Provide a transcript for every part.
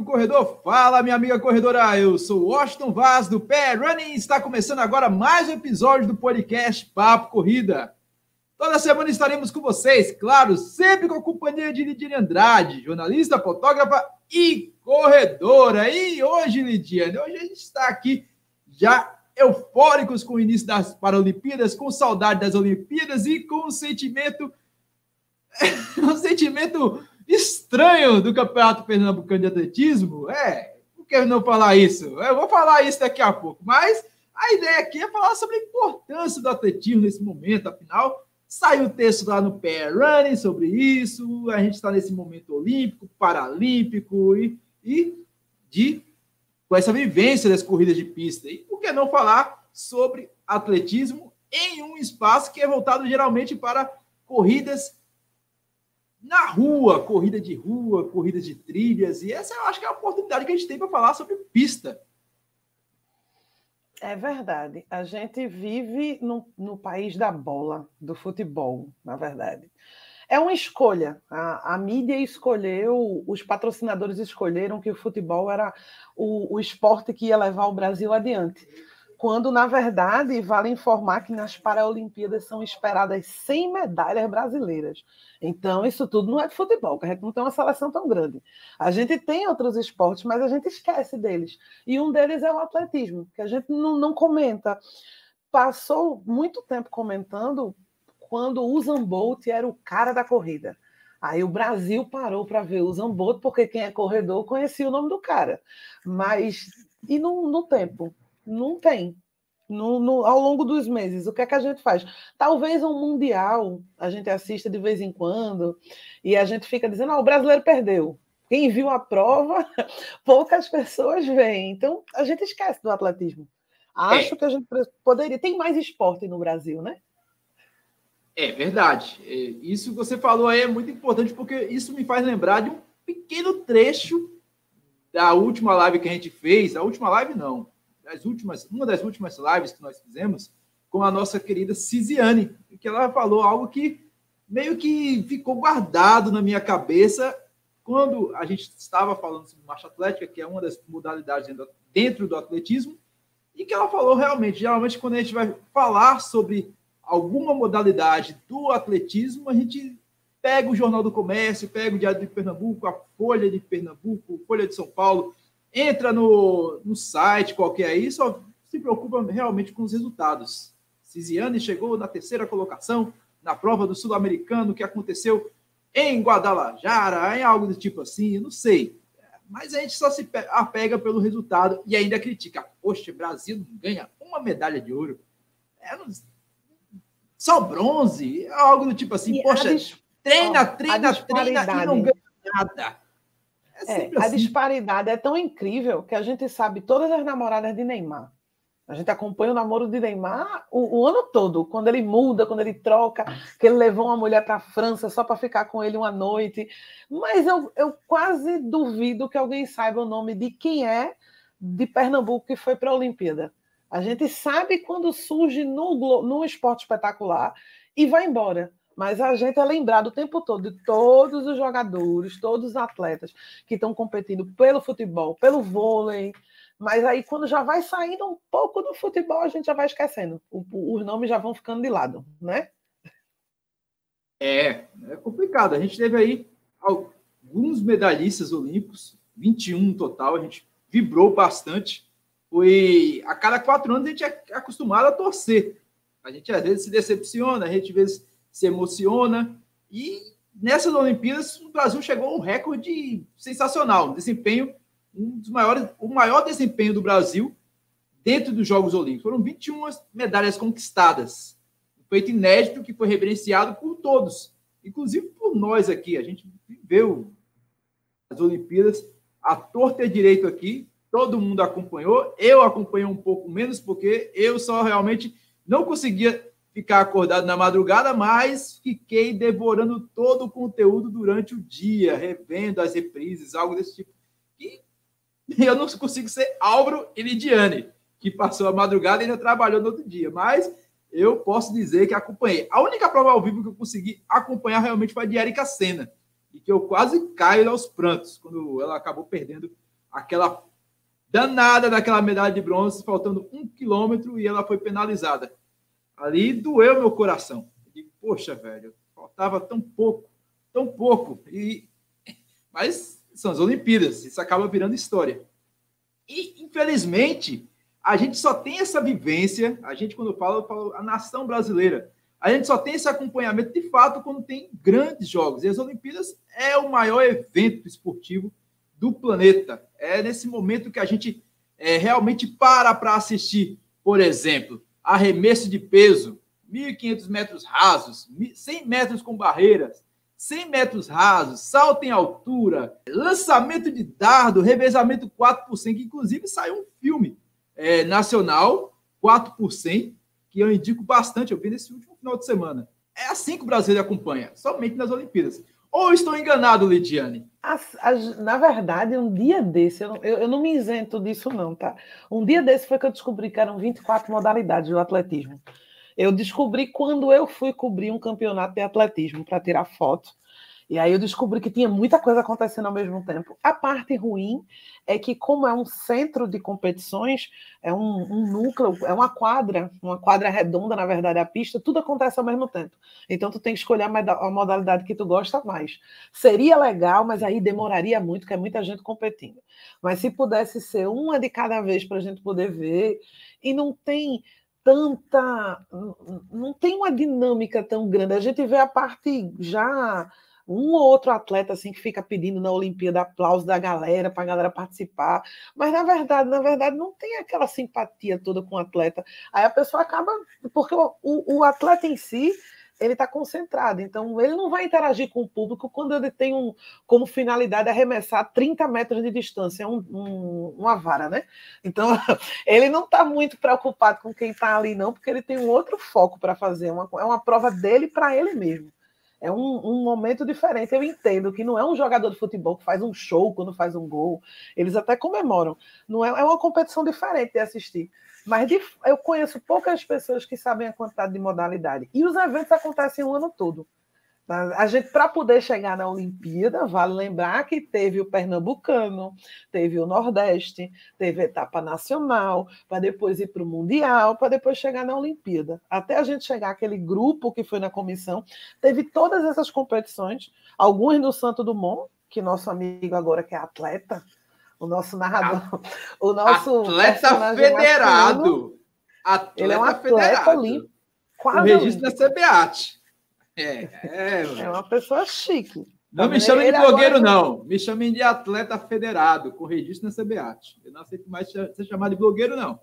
Amigo corredor, fala, minha amiga corredora. Eu sou Washington Vaz do Pé Running. Está começando agora mais um episódio do podcast Papo Corrida. Toda semana estaremos com vocês, claro, sempre com a companhia de Lidiane Andrade, jornalista, fotógrafa e corredora. E hoje, Lidiane, hoje a gente está aqui já eufóricos com o início das Paralimpíadas, com saudade das Olimpíadas e com um sentimento um sentimento estranho do Campeonato Pernambucano de Atletismo. É, por que não falar isso? Eu vou falar isso daqui a pouco, mas a ideia aqui é falar sobre a importância do atletismo nesse momento, afinal, saiu o texto lá no PR Running sobre isso, a gente está nesse momento olímpico, paralímpico e, e de com essa vivência das corridas de pista. E por que não falar sobre atletismo em um espaço que é voltado geralmente para corridas na rua, corrida de rua, corridas de trilhas, e essa eu acho que é a oportunidade que a gente tem para falar sobre pista. É verdade. A gente vive no, no país da bola, do futebol, na verdade. É uma escolha. A, a, mídia escolheu, os patrocinadores escolheram que o futebol era o, o esporte que ia levar o Brasil adiante quando, na verdade, vale informar que nas Paralimpíadas são esperadas 100 medalhas brasileiras. Então, isso tudo não é de futebol, que a gente não tem uma seleção tão grande. A gente tem outros esportes, mas a gente esquece deles. E um deles é o atletismo, que a gente não, não comenta. Passou muito tempo comentando quando o Usain Bolt era o cara da corrida. Aí o Brasil parou para ver o Usain Bolt, porque quem é corredor conhecia o nome do cara. Mas, e no, no tempo? Não tem. No, no, ao longo dos meses, o que é que a gente faz? Talvez um mundial a gente assista de vez em quando e a gente fica dizendo: ah, o brasileiro perdeu. Quem viu a prova, poucas pessoas veem. Então a gente esquece do atletismo. Acho é. que a gente poderia. Tem mais esporte no Brasil, né? É verdade. É, isso que você falou aí é muito importante, porque isso me faz lembrar de um pequeno trecho da última live que a gente fez. A última live, não das últimas, uma das últimas lives que nós fizemos com a nossa querida Cisiane, que ela falou algo que meio que ficou guardado na minha cabeça quando a gente estava falando sobre marcha atlética, que é uma das modalidades dentro do atletismo, e que ela falou realmente, geralmente quando a gente vai falar sobre alguma modalidade do atletismo, a gente pega o Jornal do Comércio, pega o Diário de Pernambuco, a Folha de Pernambuco, Folha de São Paulo, entra no, no site qualquer aí, só se preocupa realmente com os resultados. Cisiane chegou na terceira colocação na prova do Sul-Americano que aconteceu em Guadalajara, em algo do tipo assim, não sei. Mas a gente só se apega pelo resultado e ainda critica. Poxa, Brasil não ganha uma medalha de ouro. É. Só bronze, é algo do tipo assim. E poxa, treina, treina, treina e não ganha nada. É, é a assim. disparidade é tão incrível que a gente sabe todas as namoradas de Neymar. A gente acompanha o namoro de Neymar o, o ano todo, quando ele muda, quando ele troca, que ele levou uma mulher para a França só para ficar com ele uma noite. Mas eu, eu quase duvido que alguém saiba o nome de quem é de Pernambuco que foi para a Olimpíada. A gente sabe quando surge no, no esporte espetacular e vai embora. Mas a gente é lembrado o tempo todo de todos os jogadores, todos os atletas que estão competindo pelo futebol, pelo vôlei. Mas aí, quando já vai saindo um pouco do futebol, a gente já vai esquecendo. O, os nomes já vão ficando de lado, né? É, é complicado. A gente teve aí alguns medalhistas olímpicos, 21 no total, a gente vibrou bastante. Foi a cada quatro anos a gente é acostumado a torcer. A gente às vezes se decepciona, a gente às vezes se emociona. E nessas Olimpíadas, o Brasil chegou a um recorde sensacional, um desempenho, um dos maiores, o maior desempenho do Brasil dentro dos Jogos Olímpicos. Foram 21 medalhas conquistadas. Um feito inédito que foi reverenciado por todos, inclusive por nós aqui. A gente viveu as Olimpíadas a torta direito aqui, todo mundo acompanhou. Eu acompanhei um pouco menos, porque eu só realmente não conseguia ficar acordado na madrugada, mas fiquei devorando todo o conteúdo durante o dia, revendo as reprises, algo desse tipo. E eu não consigo ser Álvaro e Lidiane, que passou a madrugada e ainda trabalhou no outro dia, mas eu posso dizer que acompanhei. A única prova ao vivo que eu consegui acompanhar realmente foi a de Erika Senna. e que eu quase caio aos prantos quando ela acabou perdendo aquela danada daquela medalha de bronze, faltando um quilômetro e ela foi penalizada. Ali doeu meu coração. E, poxa, velho, faltava tão pouco, tão pouco. E mas são as Olimpíadas, isso acaba virando história. E infelizmente a gente só tem essa vivência. A gente quando fala, eu falo a nação brasileira. A gente só tem esse acompanhamento de fato quando tem grandes jogos. E as Olimpíadas é o maior evento esportivo do planeta. É nesse momento que a gente é, realmente para para assistir, por exemplo, arremesso de peso, 1.500 metros rasos, 100 metros com barreiras, 100 metros rasos, salto em altura, lançamento de dardo, revezamento 4 por 100, que inclusive saiu um filme é, nacional, 4 por 100, que eu indico bastante, eu vi nesse último final de semana. É assim que o Brasil acompanha, somente nas Olimpíadas. Ou estou enganado, Lidiane? Na verdade, um dia desse, eu, eu, eu, não me isento disso, não, tá? Um dia desse foi que eu descobri que eram 24 modalidades do atletismo. Eu descobri quando eu fui cobrir um campeonato de atletismo para tirar foto. E aí eu descobri que tinha muita coisa acontecendo ao mesmo tempo. A parte ruim é que, como é um centro de competições, é um, um, núcleo, é uma quadra, uma quadra redonda, na verdade, a pista, tudo acontece ao mesmo tempo. Então tu tem que escolher a modalidade que tu gosta mais. Seria legal, mas aí demoraria muito, porque é muita gente competindo. Mas se pudesse ser uma de cada vez para a gente poder ver, e não tem tanta. não tem uma dinâmica tão grande. A gente vê a parte já um ou outro atleta assim que fica pedindo na Olimpíada aplauso da galera para a galera participar, mas na verdade, na verdade não tem aquela simpatia toda com o atleta. Aí a pessoa acaba porque o, o, atleta em si ele está concentrado, então ele não vai interagir com o público quando ele tem um, como finalidade arremessar 30 metros de distância, um, um, uma vara, né? Então ele não está muito preocupado com quem está ali, não, porque ele tem um outro foco para fazer, uma, é uma prova dele para ele mesmo. É um, um, momento diferente. Eu entendo que não é um jogador de futebol que faz um show quando faz um gol. Eles até comemoram. Não é, é uma competição diferente de assistir. Mas de, eu conheço poucas pessoas que sabem a quantidade de modalidade. E os eventos acontecem o ano todo. A gente, para poder chegar na Olimpíada, vale lembrar que teve o Pernambucano, teve o Nordeste, teve a etapa nacional, para depois ir para o Mundial, para depois chegar na Olimpíada. Até a gente chegar aquele grupo que foi na comissão, teve todas essas competições, algumas no Santo Dumont, que nosso amigo agora que é atleta, o nosso narrador, o nosso atleta federado. Atleta ele é um atleta olímpico. O registro da CBAT. É, é, é uma pessoa chique. Não me chamem de blogueiro, agora... não. Me chamem de atleta federado, com registro na CBAT. Eu não aceito mais ser chamado de blogueiro, não.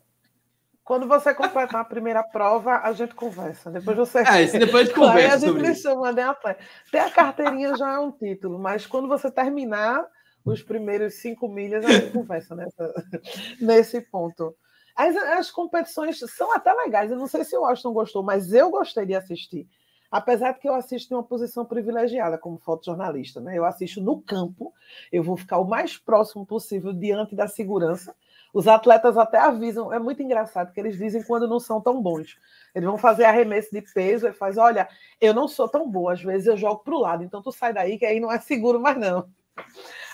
Quando você completar a primeira prova, a gente conversa. Depois você. É, isso depois a gente conversa. Aí a gente me chama de atleta. Ter a carteirinha já é um título, mas quando você terminar os primeiros cinco milhas, a gente conversa nessa, nesse ponto. As, as competições são até legais. Eu não sei se o Washington gostou, mas eu gostei de assistir. Apesar de que eu assisto em uma posição privilegiada como fotojornalista, né? Eu assisto no campo, eu vou ficar o mais próximo possível diante da segurança. Os atletas até avisam, é muito engraçado que eles dizem quando não são tão bons. Eles vão fazer arremesso de peso e faz, olha, eu não sou tão boa, às vezes eu jogo para o lado, então tu sai daí que aí não é seguro mais não.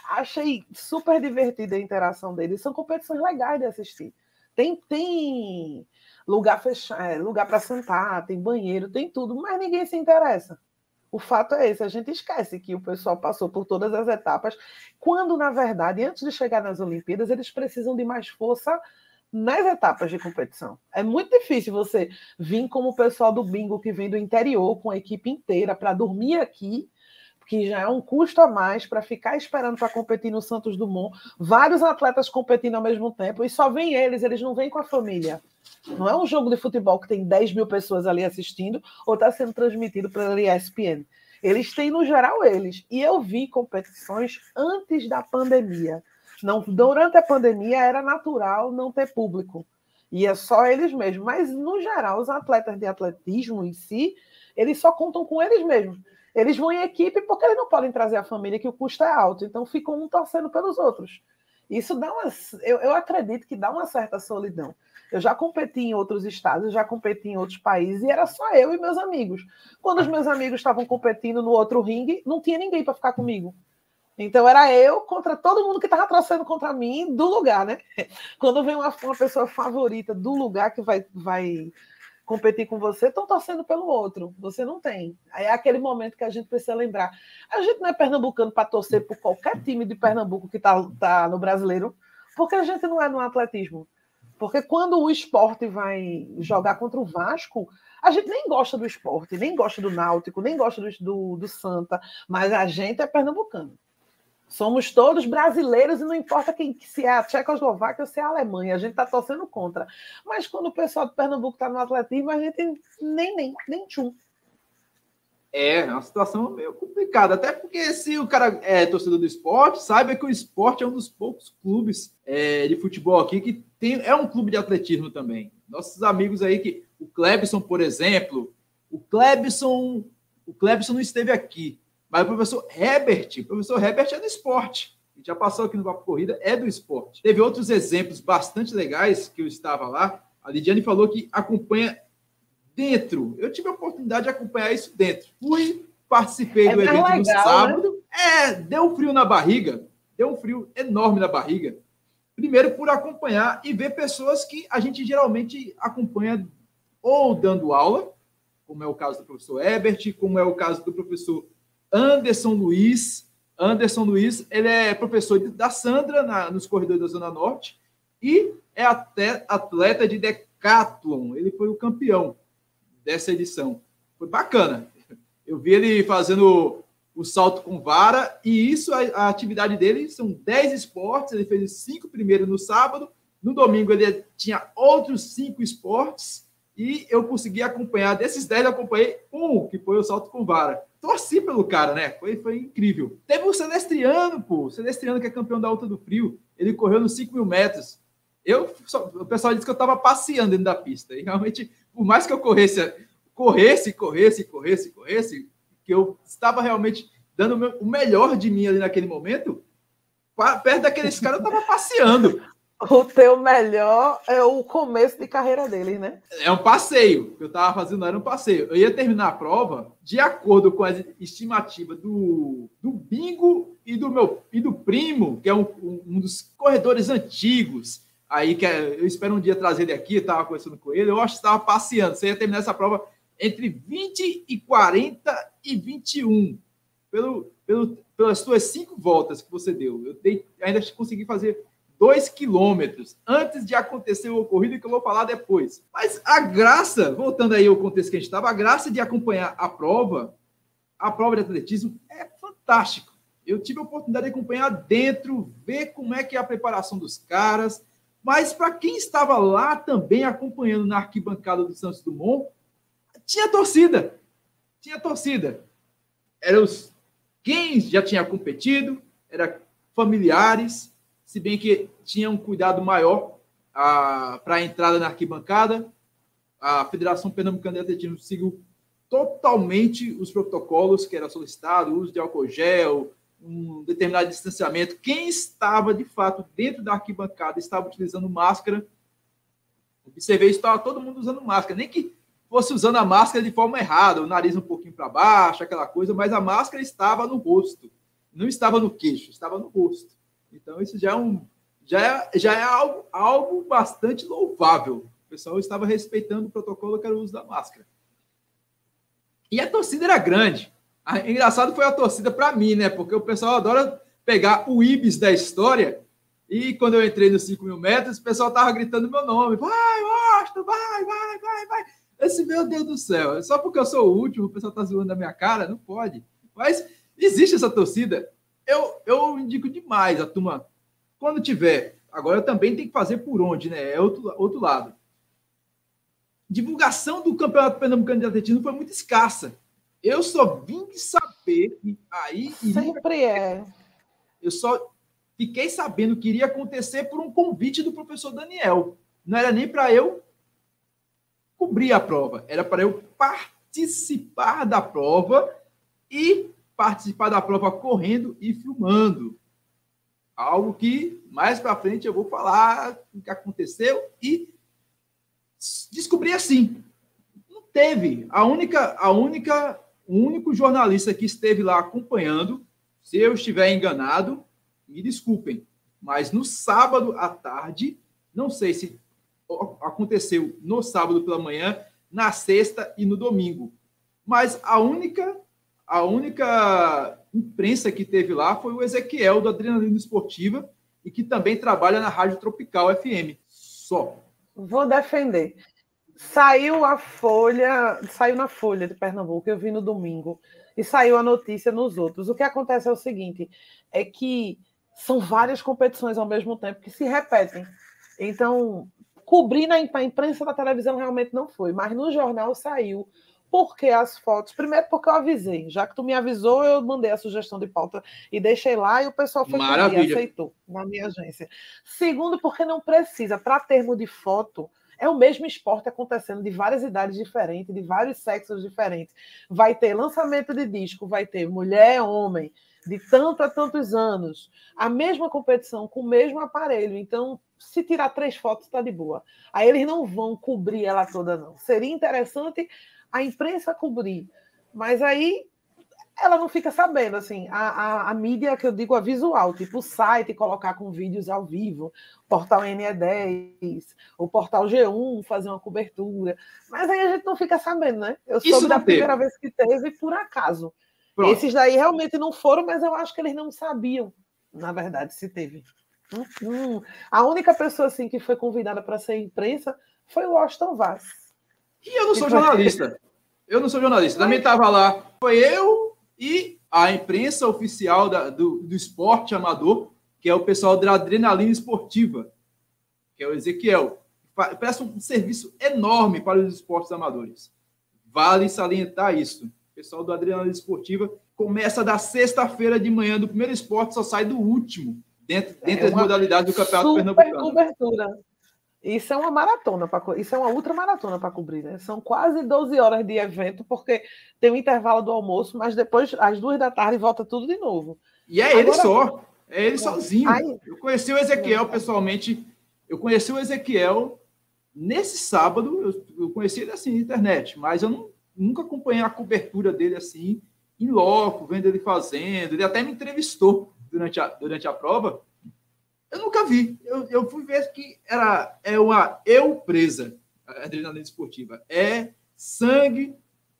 Achei super divertida a interação deles, são competições legais de assistir. Tem, tem lugar fechado, é, lugar para sentar, tem banheiro, tem tudo, mas ninguém se interessa. O fato é esse, a gente esquece que o pessoal passou por todas as etapas, quando, na verdade, antes de chegar nas Olimpíadas, eles precisam de mais força nas etapas de competição. É muito difícil você vir como o pessoal do bingo que vem do interior com a equipe inteira para dormir aqui que já é um custo a mais para ficar esperando para competir no Santos Dumont, vários atletas competindo ao mesmo tempo, e só vem eles, eles não vêm com a família. Não é um jogo de futebol que tem 10 mil pessoas ali assistindo ou está sendo transmitido pela ESPN. Eles têm, no geral, eles. E eu vi competições antes da pandemia. Não, durante a pandemia era natural não ter público. E é só eles mesmos. Mas, no geral, os atletas de atletismo em si, eles só contam com eles mesmos. Eles vão em equipe porque eles não podem trazer a família, que o custo é alto. Então ficam um torcendo pelos outros. Isso dá uma. Eu, eu acredito que dá uma certa solidão. Eu já competi em outros estados, já competi em outros países e era só eu e meus amigos. Quando os meus amigos estavam competindo no outro ringue, não tinha ninguém para ficar comigo. Então era eu contra todo mundo que estava torcendo contra mim do lugar, né? Quando vem uma, uma pessoa favorita do lugar que vai, vai competir com você, estão torcendo pelo outro. Você não tem. É aquele momento que a gente precisa lembrar. A gente não é pernambucano para torcer por qualquer time de Pernambuco que está tá no brasileiro, porque a gente não é no atletismo. Porque quando o esporte vai jogar contra o Vasco, a gente nem gosta do esporte, nem gosta do Náutico, nem gosta do, do, do Santa, mas a gente é pernambucano. Somos todos brasileiros e não importa quem se é a Tchecoslováquia ou se é a Alemanha, a gente está torcendo contra. Mas quando o pessoal de Pernambuco está no atletismo, a gente nem, nem, nem tchum. É, é uma situação meio complicada, até porque se o cara é torcedor do esporte, saiba que o esporte é um dos poucos clubes é, de futebol aqui que tem, é um clube de atletismo também. Nossos amigos aí, que o Klebson, por exemplo, o Klebson, o Klebson não esteve aqui, mas o professor Herbert, o professor Herbert é do esporte, já passou aqui no Papo Corrida, é do esporte. Teve outros exemplos bastante legais que eu estava lá. A Lidiane falou que acompanha dentro. Eu tive a oportunidade de acompanhar isso dentro. Fui, participei é do evento legal, no né? sábado. Né? É, deu um frio na barriga. Deu um frio enorme na barriga. Primeiro, por acompanhar e ver pessoas que a gente geralmente acompanha ou dando aula, como é o caso do professor Ebert, como é o caso do professor Anderson Luiz. Anderson Luiz, ele é professor da Sandra na, nos corredores da Zona Norte e é até atleta de decathlon. Ele foi o campeão dessa edição. Foi bacana. Eu vi ele fazendo o salto com vara, e isso, a, a atividade dele são 10 esportes, ele fez os cinco primeiros no sábado, no domingo ele tinha outros cinco esportes, e eu consegui acompanhar, desses 10 eu acompanhei um, que foi o salto com vara. Torci pelo cara, né? Foi, foi incrível. Teve o Celestriano, pô, o Celestriano que é campeão da Alta do Frio, ele correu nos 5 mil metros. Eu, só, o pessoal disse que eu estava passeando dentro da pista, e realmente por mais que eu corresse, corresse, corresse, corresse, corresse, que eu estava realmente dando o melhor de mim ali naquele momento, perto daqueles caras eu estava passeando. O teu melhor é o começo de carreira deles, né? É um passeio. O que eu estava fazendo era um passeio. Eu ia terminar a prova de acordo com a estimativa do, do Bingo e do meu e do primo, que é um, um dos corredores antigos aí que é, eu espero um dia trazer ele aqui, estava conversando com ele, eu acho que estava passeando, você ia terminar essa prova entre 20 e 40 e 21, pelo, pelo, pelas suas cinco voltas que você deu. Eu dei, ainda consegui fazer dois quilômetros antes de acontecer o ocorrido que eu vou falar depois. Mas a graça, voltando aí ao contexto que a gente estava, a graça de acompanhar a prova, a prova de atletismo é fantástico. Eu tive a oportunidade de acompanhar dentro, ver como é que é a preparação dos caras, mas para quem estava lá também acompanhando na arquibancada do Santos Dumont, tinha torcida. Tinha torcida. Eram os quem já tinha competido, eram familiares, se bem que tinha um cuidado maior para a entrada na arquibancada. A Federação Pernambucana de Atletismo seguiu totalmente os protocolos que era solicitado, uso de álcool gel, um determinado distanciamento. Quem estava, de fato, dentro da arquibancada estava utilizando máscara. Observei isso, estava todo mundo usando máscara. Nem que fosse usando a máscara de forma errada, o nariz um pouquinho para baixo, aquela coisa, mas a máscara estava no rosto. Não estava no queixo, estava no rosto. Então, isso já é, um, já é, já é algo, algo bastante louvável. O pessoal estava respeitando o protocolo que era o uso da máscara. E a torcida era grande. Engraçado foi a torcida para mim, né? Porque o pessoal adora pegar o Ibis da história. E quando eu entrei nos 5 mil metros, o pessoal tava gritando meu nome. Vai, Washington, vai, vai, vai, vai. Esse, meu Deus do céu, só porque eu sou o último, o pessoal tá zoando a minha cara, não pode. Mas existe essa torcida. Eu, eu indico demais a turma, quando tiver. Agora também tem que fazer por onde, né? É outro, outro lado. Divulgação do Campeonato Pernambucano de Atletismo foi muito escassa. Eu só vim saber e aí sempre é. Eu só fiquei sabendo que iria acontecer por um convite do professor Daniel. Não era nem para eu cobrir a prova, era para eu participar da prova e participar da prova correndo e filmando. Algo que mais para frente eu vou falar o que aconteceu e descobri assim. Não teve. A única, a única, o único jornalista que esteve lá acompanhando, se eu estiver enganado, me desculpem, mas no sábado à tarde, não sei se aconteceu no sábado pela manhã, na sexta e no domingo. Mas a única a única imprensa que teve lá foi o Ezequiel do Adrenalina Esportiva e que também trabalha na Rádio Tropical FM. Só. Vou defender. Saiu a Folha, saiu na Folha de Pernambuco, eu vi no domingo, e saiu a notícia nos outros. O que acontece é o seguinte: é que são várias competições ao mesmo tempo que se repetem. Então, cobrir na imprensa da televisão realmente não foi, mas no jornal saiu. Porque as fotos? Primeiro, porque eu avisei. Já que tu me avisou, eu mandei a sugestão de pauta e deixei lá e o pessoal foi e aceitou na minha agência. Segundo, porque não precisa. Para termo de foto, é o mesmo esporte acontecendo de várias idades diferentes, de vários sexos diferentes. Vai ter lançamento de disco, vai ter mulher, homem, de tanto a tantos anos. A mesma competição, com o mesmo aparelho. Então, se tirar três fotos, está de boa. Aí eles não vão cobrir ela toda, não. Seria interessante a imprensa cobrir, mas aí ela não fica sabendo, assim, a, a, a, mídia que eu digo a visual, tipo o site colocar com vídeos ao vivo, portal NE10, o portal G1 fazer uma cobertura, mas aí a gente não fica sabendo, né? Eu soube da teve. primeira vez que teve por acaso. Pronto. Esses daí realmente não foram, mas eu acho que eles não sabiam, na verdade, se teve. Hum, hum. A única pessoa assim que foi convidada para ser imprensa foi o Austin Vaz. E eu não sou jornalista. Eu não sou jornalista. Também estava lá. Foi eu e a imprensa oficial da, do, do esporte amador, que é o pessoal da Adrenalina Esportiva, que é o Ezequiel. Presta um serviço enorme para os esportes amadores. Vale salientar isso. O pessoal do Adrenalina Esportiva começa da sexta-feira de manhã do primeiro esporte, só sai do último, dentro, dentro é das modalidades do Campeonato Pernambucano. cobertura. Isso é uma maratona, pra, isso é uma ultramaratona para cobrir, né? São quase 12 horas de evento, porque tem o um intervalo do almoço, mas depois, às duas da tarde, volta tudo de novo. E é Agora, ele só, é ele sozinho. Aí, eu conheci o Ezequiel pessoalmente, eu conheci o Ezequiel nesse sábado, eu, eu conheci ele assim na internet, mas eu não, nunca acompanhei a cobertura dele assim, em loco, vendo ele fazendo. Ele até me entrevistou durante a, durante a prova. Eu nunca vi. Eu, eu fui ver que era é uma eu presa, a adrenalina esportiva. É sangue,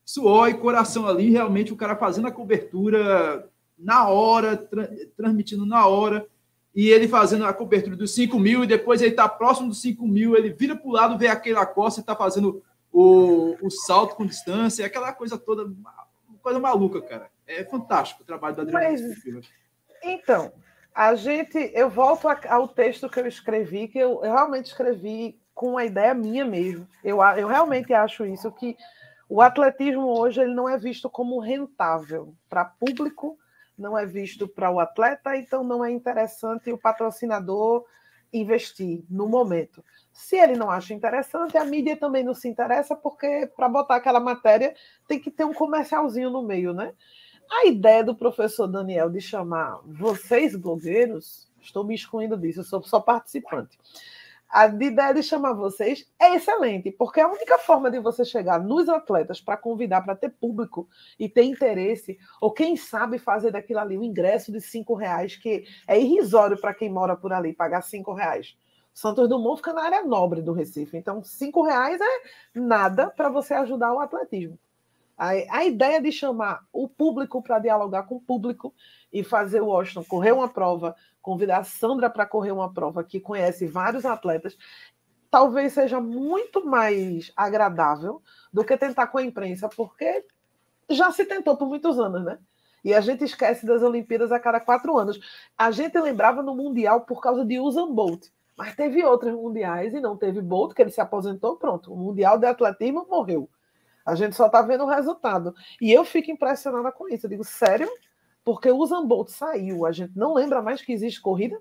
suor e coração ali, realmente o cara fazendo a cobertura na hora, tra transmitindo na hora, e ele fazendo a cobertura dos 5 mil, e depois ele está próximo dos 5 mil, ele vira para o lado, vê aquela costa e está fazendo o, o salto com distância, aquela coisa toda, coisa maluca, cara. É fantástico o trabalho da adrenalina Mas, esportiva. Então, a gente, eu volto ao texto que eu escrevi, que eu, realmente escrevi com uma ideia minha mesmo. Eu, eu realmente acho isso que o atletismo hoje ele não é visto como rentável para público, não é visto para o atleta, então não é interessante o patrocinador investir no momento. Se ele não acha interessante, a mídia também não se interessa, porque para botar aquela matéria tem que ter um comercialzinho no meio, né? A ideia do professor Daniel de chamar vocês, blogueiros, estou me excluindo disso, eu sou só participante. A ideia de chamar vocês é excelente, porque a única forma de você chegar nos atletas para convidar, para ter público e ter interesse, ou quem sabe fazer daquilo ali um ingresso de cinco reais, que é irrisório para quem mora por ali, pagar cinco reais. Santos Dumont fica na área nobre do Recife, então cinco reais é nada para você ajudar o atletismo. A, a ideia de chamar o público para dialogar com o público e fazer o Washington correr uma prova, convidar a Sandra para correr uma prova que conhece vários atletas, talvez seja muito mais agradável do que tentar com a imprensa, porque já se tentou por muitos anos, né? E a gente esquece das Olimpíadas a cada quatro anos. A gente lembrava no Mundial por causa de Usain Bolt, mas teve outros mundiais e não teve Bolt, que ele se aposentou, pronto. O Mundial de Atletismo morreu. A gente só está vendo o resultado. E eu fico impressionada com isso. Eu digo, sério? Porque o Zambolt saiu, a gente não lembra mais que existe corrida?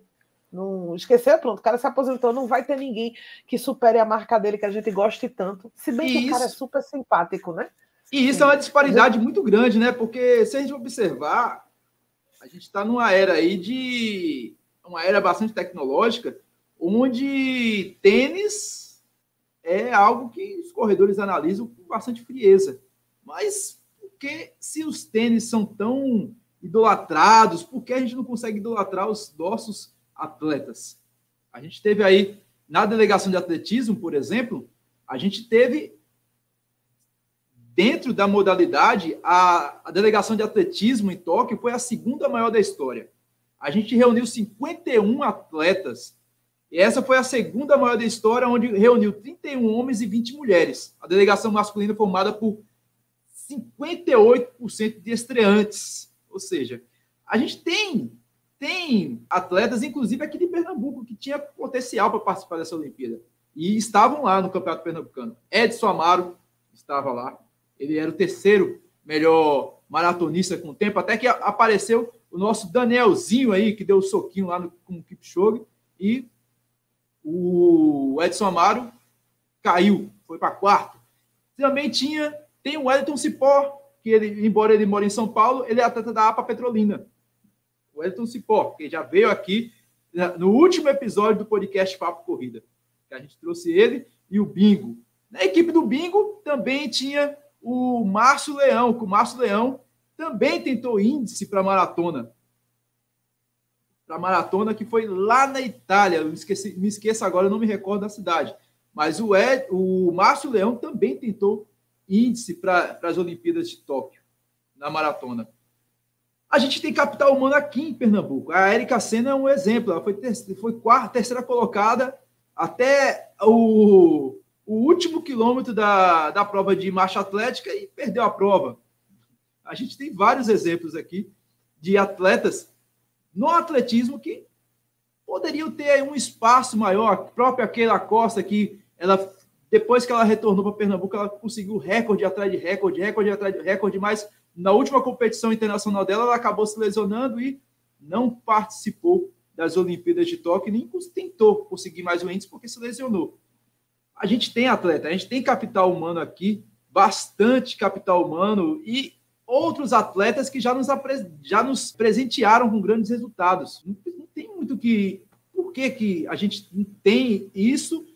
Não esqueceu, pronto, o cara se aposentou, não vai ter ninguém que supere a marca dele que a gente goste tanto. Se bem e que isso... o cara é super simpático, né? E isso é uma disparidade muito grande, né? Porque se a gente observar, a gente está numa era aí de uma era bastante tecnológica, onde tênis é algo que os corredores analisam com bastante frieza. Mas por que, se os tênis são tão idolatrados, por que a gente não consegue idolatrar os nossos atletas? A gente teve aí, na delegação de atletismo, por exemplo, a gente teve, dentro da modalidade, a, a delegação de atletismo em Tóquio foi a segunda maior da história. A gente reuniu 51 atletas e essa foi a segunda maior da história, onde reuniu 31 homens e 20 mulheres. A delegação masculina formada por 58% de estreantes. Ou seja, a gente tem, tem atletas, inclusive aqui de Pernambuco, que tinha potencial para participar dessa Olimpíada. E estavam lá no Campeonato Pernambucano. Edson Amaro estava lá. Ele era o terceiro melhor maratonista com o tempo, até que apareceu o nosso Danielzinho aí, que deu o um soquinho lá no, com o Kipchoge, e o Edson Amaro caiu, foi para quarto. Também tinha, tem o Wellington Cipó, que ele, embora ele mora em São Paulo, ele é atleta da APA Petrolina. O Wellington Cipó, que já veio aqui no último episódio do podcast Papo Corrida, que a gente trouxe ele e o Bingo. Na equipe do Bingo também tinha o Márcio Leão, que o Márcio Leão também tentou índice para maratona para maratona, que foi lá na Itália. Eu esqueci, me esqueço agora, eu não me recordo da cidade. Mas o, Ed, o Márcio Leão também tentou índice para as Olimpíadas de Tóquio, na maratona. A gente tem capital humano aqui em Pernambuco. A Erika Senna é um exemplo. Ela foi, ter, foi quarta, terceira colocada até o, o último quilômetro da, da prova de marcha atlética e perdeu a prova. A gente tem vários exemplos aqui de atletas no atletismo que poderiam ter um espaço maior. A própria Keila Costa, que ela, depois que ela retornou para Pernambuco, ela conseguiu recorde atrás de recorde, recorde atrás de recorde, mas na última competição internacional dela, ela acabou se lesionando e não participou das Olimpíadas de Tóquio, nem tentou conseguir mais o índice porque se lesionou. A gente tem atleta, a gente tem capital humano aqui, bastante capital humano, e outros atletas que já nos, já nos presentearam com grandes resultados. Não, tem muito que. Por que, que a gente tem isso?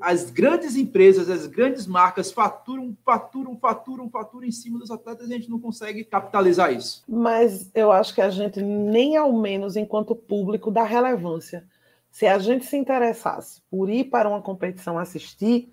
As grandes empresas, as grandes marcas faturam, faturam, faturam, faturam em cima dos atletas e a gente não consegue capitalizar isso. Mas eu acho que a gente, nem ao menos enquanto público, dá relevância. Se a gente se interessasse por ir para uma competição assistir,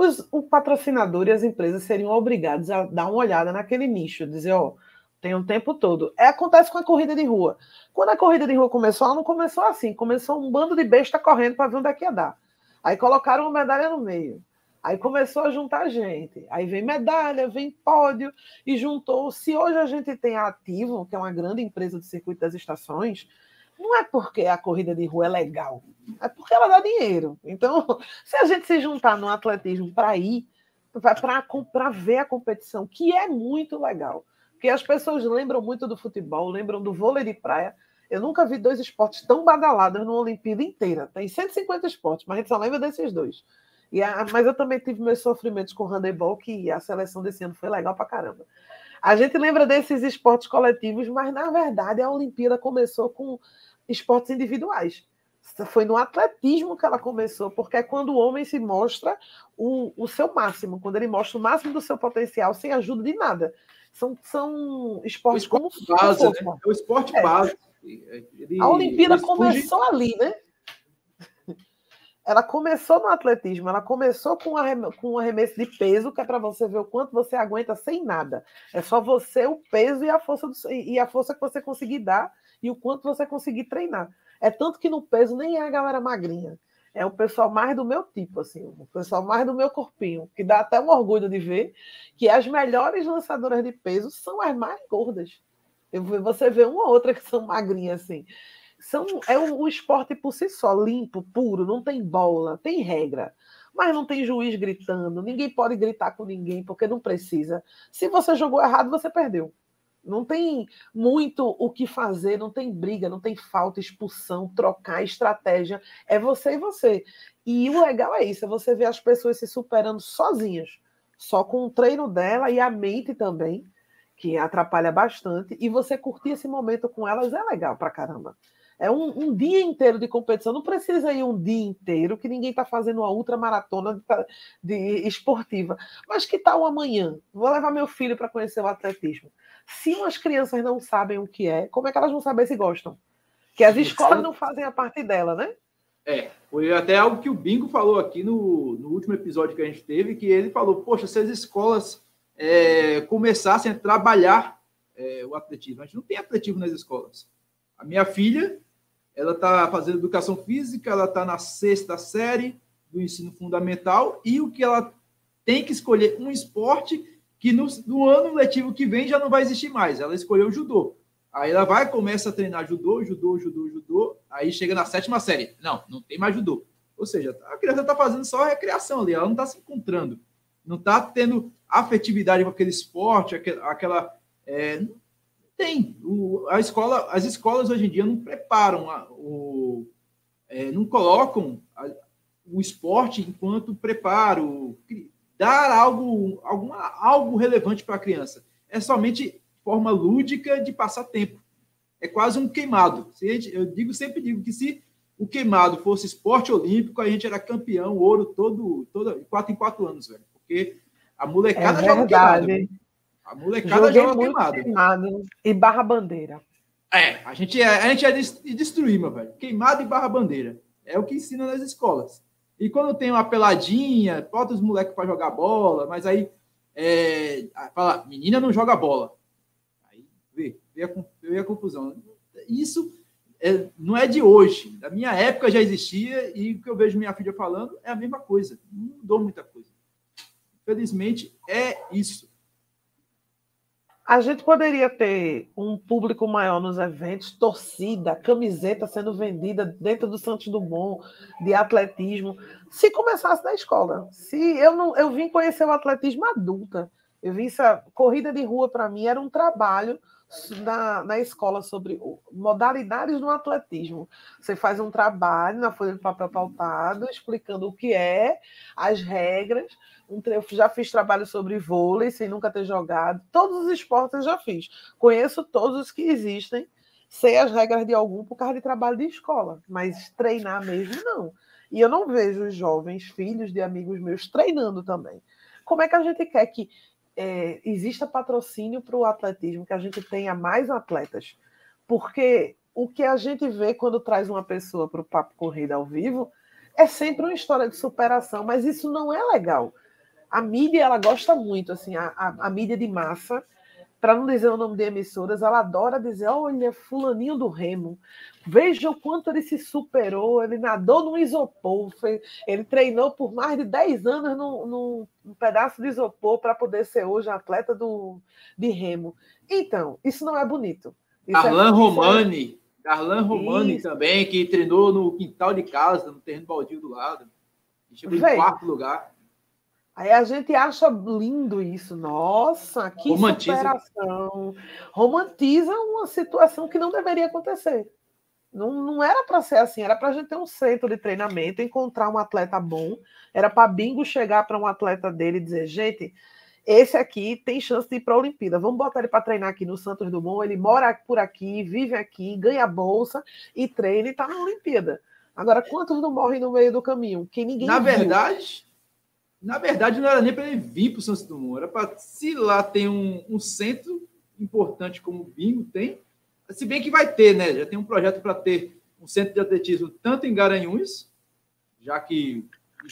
os, o patrocinador e as empresas seriam obrigados a dar uma olhada naquele nicho, dizer, ó, tem um tempo todo. É, acontece com a corrida de rua. Quando a corrida de rua começou, ela não começou assim, começou um bando de besta correndo para ver onde é que ia dar. Aí colocaram uma medalha no meio. Aí começou a juntar gente. Aí vem medalha, vem pódio, e juntou. Se hoje a gente tem a Ativo, que é uma grande empresa do circuito das estações, não é porque a corrida de rua é legal, é porque ela dá dinheiro. Então, se a gente se juntar no atletismo para ir, para ver a competição, que é muito legal, porque as pessoas lembram muito do futebol, lembram do vôlei de praia. Eu nunca vi dois esportes tão badalados numa Olimpíada inteira. Tem 150 esportes, mas a gente só lembra desses dois. E a, mas eu também tive meus sofrimentos com handebol, que a seleção desse ano foi legal pra caramba. A gente lembra desses esportes coletivos, mas na verdade a Olimpíada começou com esportes individuais. Foi no atletismo que ela começou, porque é quando o homem se mostra o, o seu máximo, quando ele mostra o máximo do seu potencial sem ajuda de nada. São, são esportes o esporte como base, né? É o esporte é. base. Ele, a Olimpíada começou ali, né? Ela começou no atletismo, ela começou com, arrem com um arremesso de peso, que é para você ver o quanto você aguenta sem nada. É só você, o peso e a força, do, e a força que você conseguir dar e o quanto você conseguir treinar. É tanto que no peso nem é a galera magrinha. É o pessoal mais do meu tipo, assim, o pessoal mais do meu corpinho, que dá até um orgulho de ver que as melhores lançadoras de peso são as mais gordas. Você vê uma ou outra que são magrinhas, assim. São, é o, o esporte por si só, limpo, puro, não tem bola, tem regra mas não tem juiz gritando, ninguém pode gritar com ninguém porque não precisa. Se você jogou errado, você perdeu. Não tem muito o que fazer, não tem briga, não tem falta, expulsão, trocar estratégia. É você e você. E o legal é isso, é você ver as pessoas se superando sozinhas, só com o treino dela e a mente também, que atrapalha bastante, e você curtir esse momento com elas é legal pra caramba. É um, um, dia inteiro de competição. Não precisa ir um dia inteiro, que ninguém está fazendo uma ultramaratona de, de esportiva. Mas que tal amanhã? Vou levar meu filho para conhecer o atletismo. Se umas crianças não sabem o que é, como é que elas vão saber se gostam? Que as escolas não fazem a parte dela, né? É, foi até algo que o Bingo falou aqui no, no último episódio que a gente teve, que ele falou, poxa, se as escolas é, começassem a trabalhar é, o atletismo, a gente não tem atletismo nas escolas. A minha filha, ela está fazendo educação física, ela está na sexta série do ensino fundamental, e o que ela tem que escolher um esporte que no, no ano letivo que vem já não vai existir mais. Ela escolheu judô. Aí ela vai, começa a treinar judô, judô, judô, judô. Aí chega na sétima série. Não, não tem mais judô. Ou seja, a criança está fazendo só recreação ali, ela não está se encontrando. Não está tendo afetividade com aquele esporte, aquela. É, não tem. O, a escola, as escolas hoje em dia não preparam, a, o, é, não colocam a, o esporte enquanto preparo, dar algo, alguma, algo relevante para a criança. É somente forma lúdica de passar tempo. É quase um queimado. Eu digo sempre digo que se o queimado fosse esporte olímpico, a gente era campeão, ouro todo, todo quatro em quatro anos, velho. Porque a molecada é joga queimado. A molecada Joguei joga queimado. queimado. E barra bandeira. É, a gente é, a gente é de destruir, meu velho. Queimado e barra bandeira. É o que ensina nas escolas. E quando tem uma peladinha, bota os moleques para jogar bola, mas aí é, fala, menina não joga bola veio a, a confusão. Isso é, não é de hoje. Da minha época já existia e o que eu vejo minha filha falando é a mesma coisa. Não mudou muita coisa. Infelizmente, é isso. A gente poderia ter um público maior nos eventos, torcida, camiseta sendo vendida dentro do Santos Dumont, de atletismo, se começasse na escola. Se eu não, eu vim conhecer o atletismo adulta. Eu vi essa corrida de rua para mim era um trabalho na, na escola sobre modalidades do atletismo. Você faz um trabalho na folha de papel pautado, explicando o que é, as regras. Eu já fiz trabalho sobre vôlei, sem nunca ter jogado. Todos os esportes eu já fiz. Conheço todos os que existem, sei as regras de algum por causa de trabalho de escola, mas treinar mesmo não. E eu não vejo os jovens, filhos de amigos meus, treinando também. Como é que a gente quer que é, exista patrocínio para o atletismo, que a gente tenha mais atletas. Porque o que a gente vê quando traz uma pessoa para o Papo Corrida ao vivo é sempre uma história de superação, mas isso não é legal. A mídia, ela gosta muito, assim, a, a, a mídia de massa, para não dizer o nome de emissoras, ela adora dizer: olha, Fulaninho do Remo, veja o quanto ele se superou, ele nadou no isopor, foi, ele treinou por mais de 10 anos num, num, num pedaço de isopor para poder ser hoje atleta do, de Remo. Então, isso não é bonito. Isso é Darlan é, Romani, é... Darlan Romani isso. também, que treinou no quintal de casa, no terreno baldio do lado. Chegou em quarto lugar. Aí a gente acha lindo isso. Nossa, que Romantiza. superação. Romantiza uma situação que não deveria acontecer. Não, não era para ser assim, era para a gente ter um centro de treinamento, encontrar um atleta bom. Era para Bingo chegar para um atleta dele e dizer: gente, esse aqui tem chance de ir para a Olimpíada. Vamos botar ele para treinar aqui no Santos Dumont. Ele mora por aqui, vive aqui, ganha bolsa e treina e está na Olimpíada. Agora, quantos não morrem no meio do caminho? Que ninguém. Na viu? verdade, na verdade, não era nem para ele vir para o Santos Dumont, era para, se lá tem um, um, centro importante como o Bingo tem, se bem que vai ter, né? Já tem um projeto para ter um centro de atletismo tanto em Garanhuns, já que.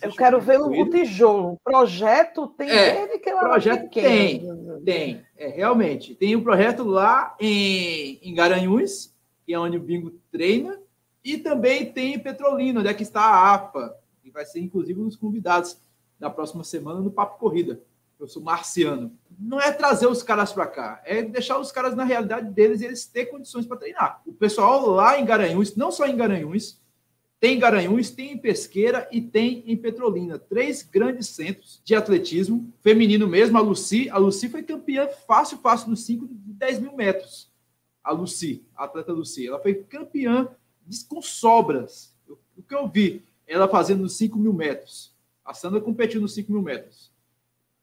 Eu quero ver o tijolo. Projeto tem é, ele que eu projeto tem, tem, é, realmente. Tem um projeto lá em, em Garanhuns, que é onde o Bingo treina, e também tem em Petrolina, onde é que está a APA, que vai ser inclusive um dos convidados na próxima semana no Papo Corrida. Eu sou marciano. Não é trazer os caras para cá, é deixar os caras na realidade deles e eles ter condições para treinar. O pessoal lá em Garanhuns, não só em Garanhuns, tem em Garanhuns, tem em Pesqueira e tem em Petrolina. Três grandes centros de atletismo, feminino mesmo. A Luci, a Luci foi campeã fácil, fácil nos 5 de 10 mil metros. A Luci, a atleta Luci, ela foi campeã com sobras. O que eu vi ela fazendo nos 5 mil metros. A Sandra competiu nos 5 mil metros.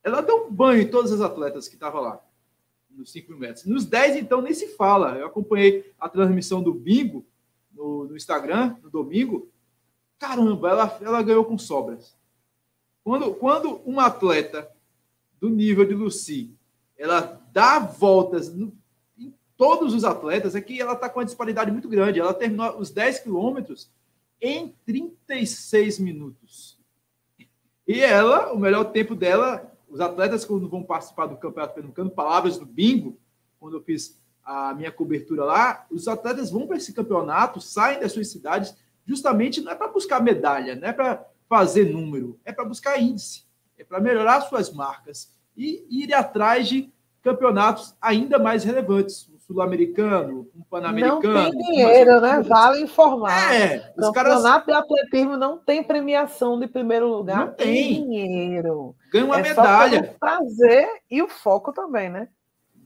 Ela deu um banho em todas as atletas que estavam lá, nos 5 mil metros. Nos 10, então, nem se fala. Eu acompanhei a transmissão do bingo no, no, Instagram, no domingo, caramba, ela, ela ganhou com sobras. Quando, quando uma atleta do nível de Lucy, ela dá voltas no, em todos os atletas, é que ela está com uma disparidade muito grande. Ela terminou os 10 quilômetros em 36 minutos. E ela, o melhor tempo dela, os atletas quando vão participar do Campeonato Pernambucano, palavras do bingo, quando eu fiz a minha cobertura lá, os atletas vão para esse campeonato, saem das suas cidades, justamente não é para buscar medalha, não é para fazer número, é para buscar índice, é para melhorar suas marcas e ir atrás de campeonatos ainda mais relevantes, sul-americano, um pan-americano. Não tem dinheiro, né? Vale informar. É, os campeonato caras... de atletismo não tem premiação de primeiro lugar, não tem. dinheiro. Ganha uma é medalha. Só prazer e o foco também, né?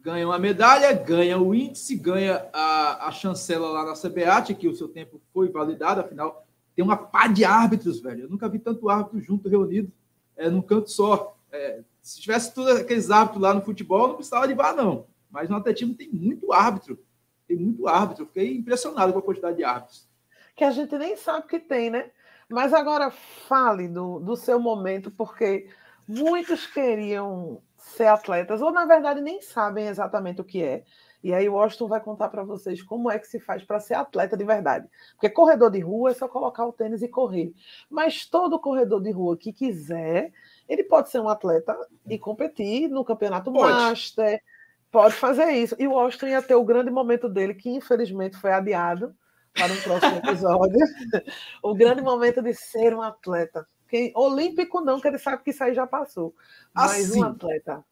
Ganha uma medalha, ganha o índice, ganha a, a chancela lá na CBAT, que o seu tempo foi validado, afinal, tem uma pá de árbitros, velho. Eu nunca vi tanto árbitro junto, reunido, é, num canto só. É, se tivesse todos aqueles árbitros lá no futebol, não precisava de VAR, não. Mas no atletismo tem muito árbitro. Tem muito árbitro. fiquei impressionado com a quantidade de árbitros. Que a gente nem sabe que tem, né? Mas agora fale do, do seu momento, porque muitos queriam ser atletas, ou na verdade nem sabem exatamente o que é. E aí o Washington vai contar para vocês como é que se faz para ser atleta de verdade. Porque corredor de rua é só colocar o tênis e correr. Mas todo corredor de rua que quiser, ele pode ser um atleta e competir no campeonato pode. master, pode fazer isso. E o Washington ia ter o grande momento dele, que infelizmente foi adiado para um próximo episódio. o grande momento de ser um atleta. Quem, olímpico não, que ele sabe que isso aí já passou. Mas assim, um atleta.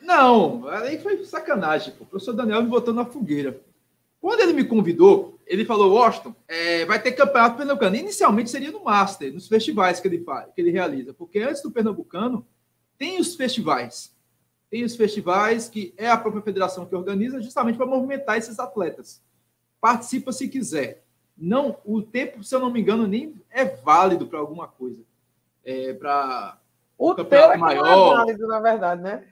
Não, aí foi sacanagem. Pô. O professor Daniel me botou na fogueira. Quando ele me convidou, ele falou: Washington, é, vai ter campeonato pernambucano. Inicialmente seria no Master, nos festivais que ele faz, que ele realiza, porque antes do pernambucano tem os festivais. Tem os festivais que é a própria federação que organiza, justamente para movimentar esses atletas. Participa se quiser. Não, o tempo, se eu não me engano, nem é válido para alguma coisa. É, para o campeonato é maior. Não é válido, na verdade, né?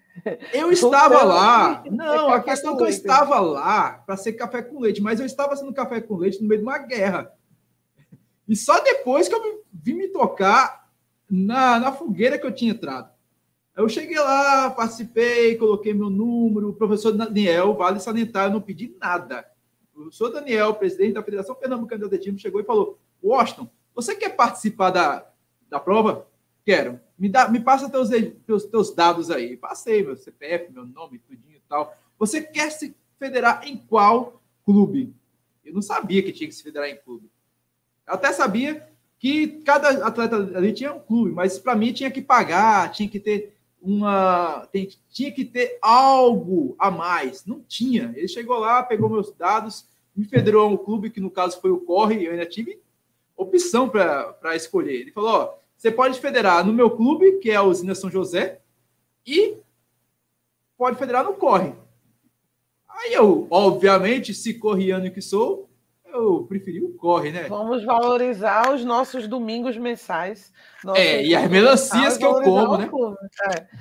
Eu estava lá. Não, a questão é que eu estava lá para ser café com leite, mas eu estava sendo café com leite no meio de uma guerra. E só depois que eu vim me tocar na, na fogueira que eu tinha entrado. Eu cheguei lá, participei, coloquei meu número. O professor Daniel, vale salientar, eu não pedi nada. O professor Daniel, presidente da Federação Pernambucana de Atletismo, chegou e falou: Washington, você quer participar da, da prova? Quero. Me, dá, me passa teus, teus, teus dados aí. Passei meu CPF, meu nome, tudinho e tal. Você quer se federar em qual clube? Eu não sabia que tinha que se federar em clube. Eu até sabia que cada atleta ali tinha um clube, mas para mim tinha que pagar, tinha que ter uma. Tem, tinha que ter algo a mais. Não tinha. Ele chegou lá, pegou meus dados, me federou a um clube, que no caso foi o Corre, eu ainda tive opção para escolher. Ele falou: ó, você pode federar no meu clube, que é a Usina São José, e pode federar no Corre. Aí eu, obviamente, se corriano que sou, eu preferi o Corre, né? Vamos valorizar os nossos domingos mensais. É, e as melancias que eu como, né?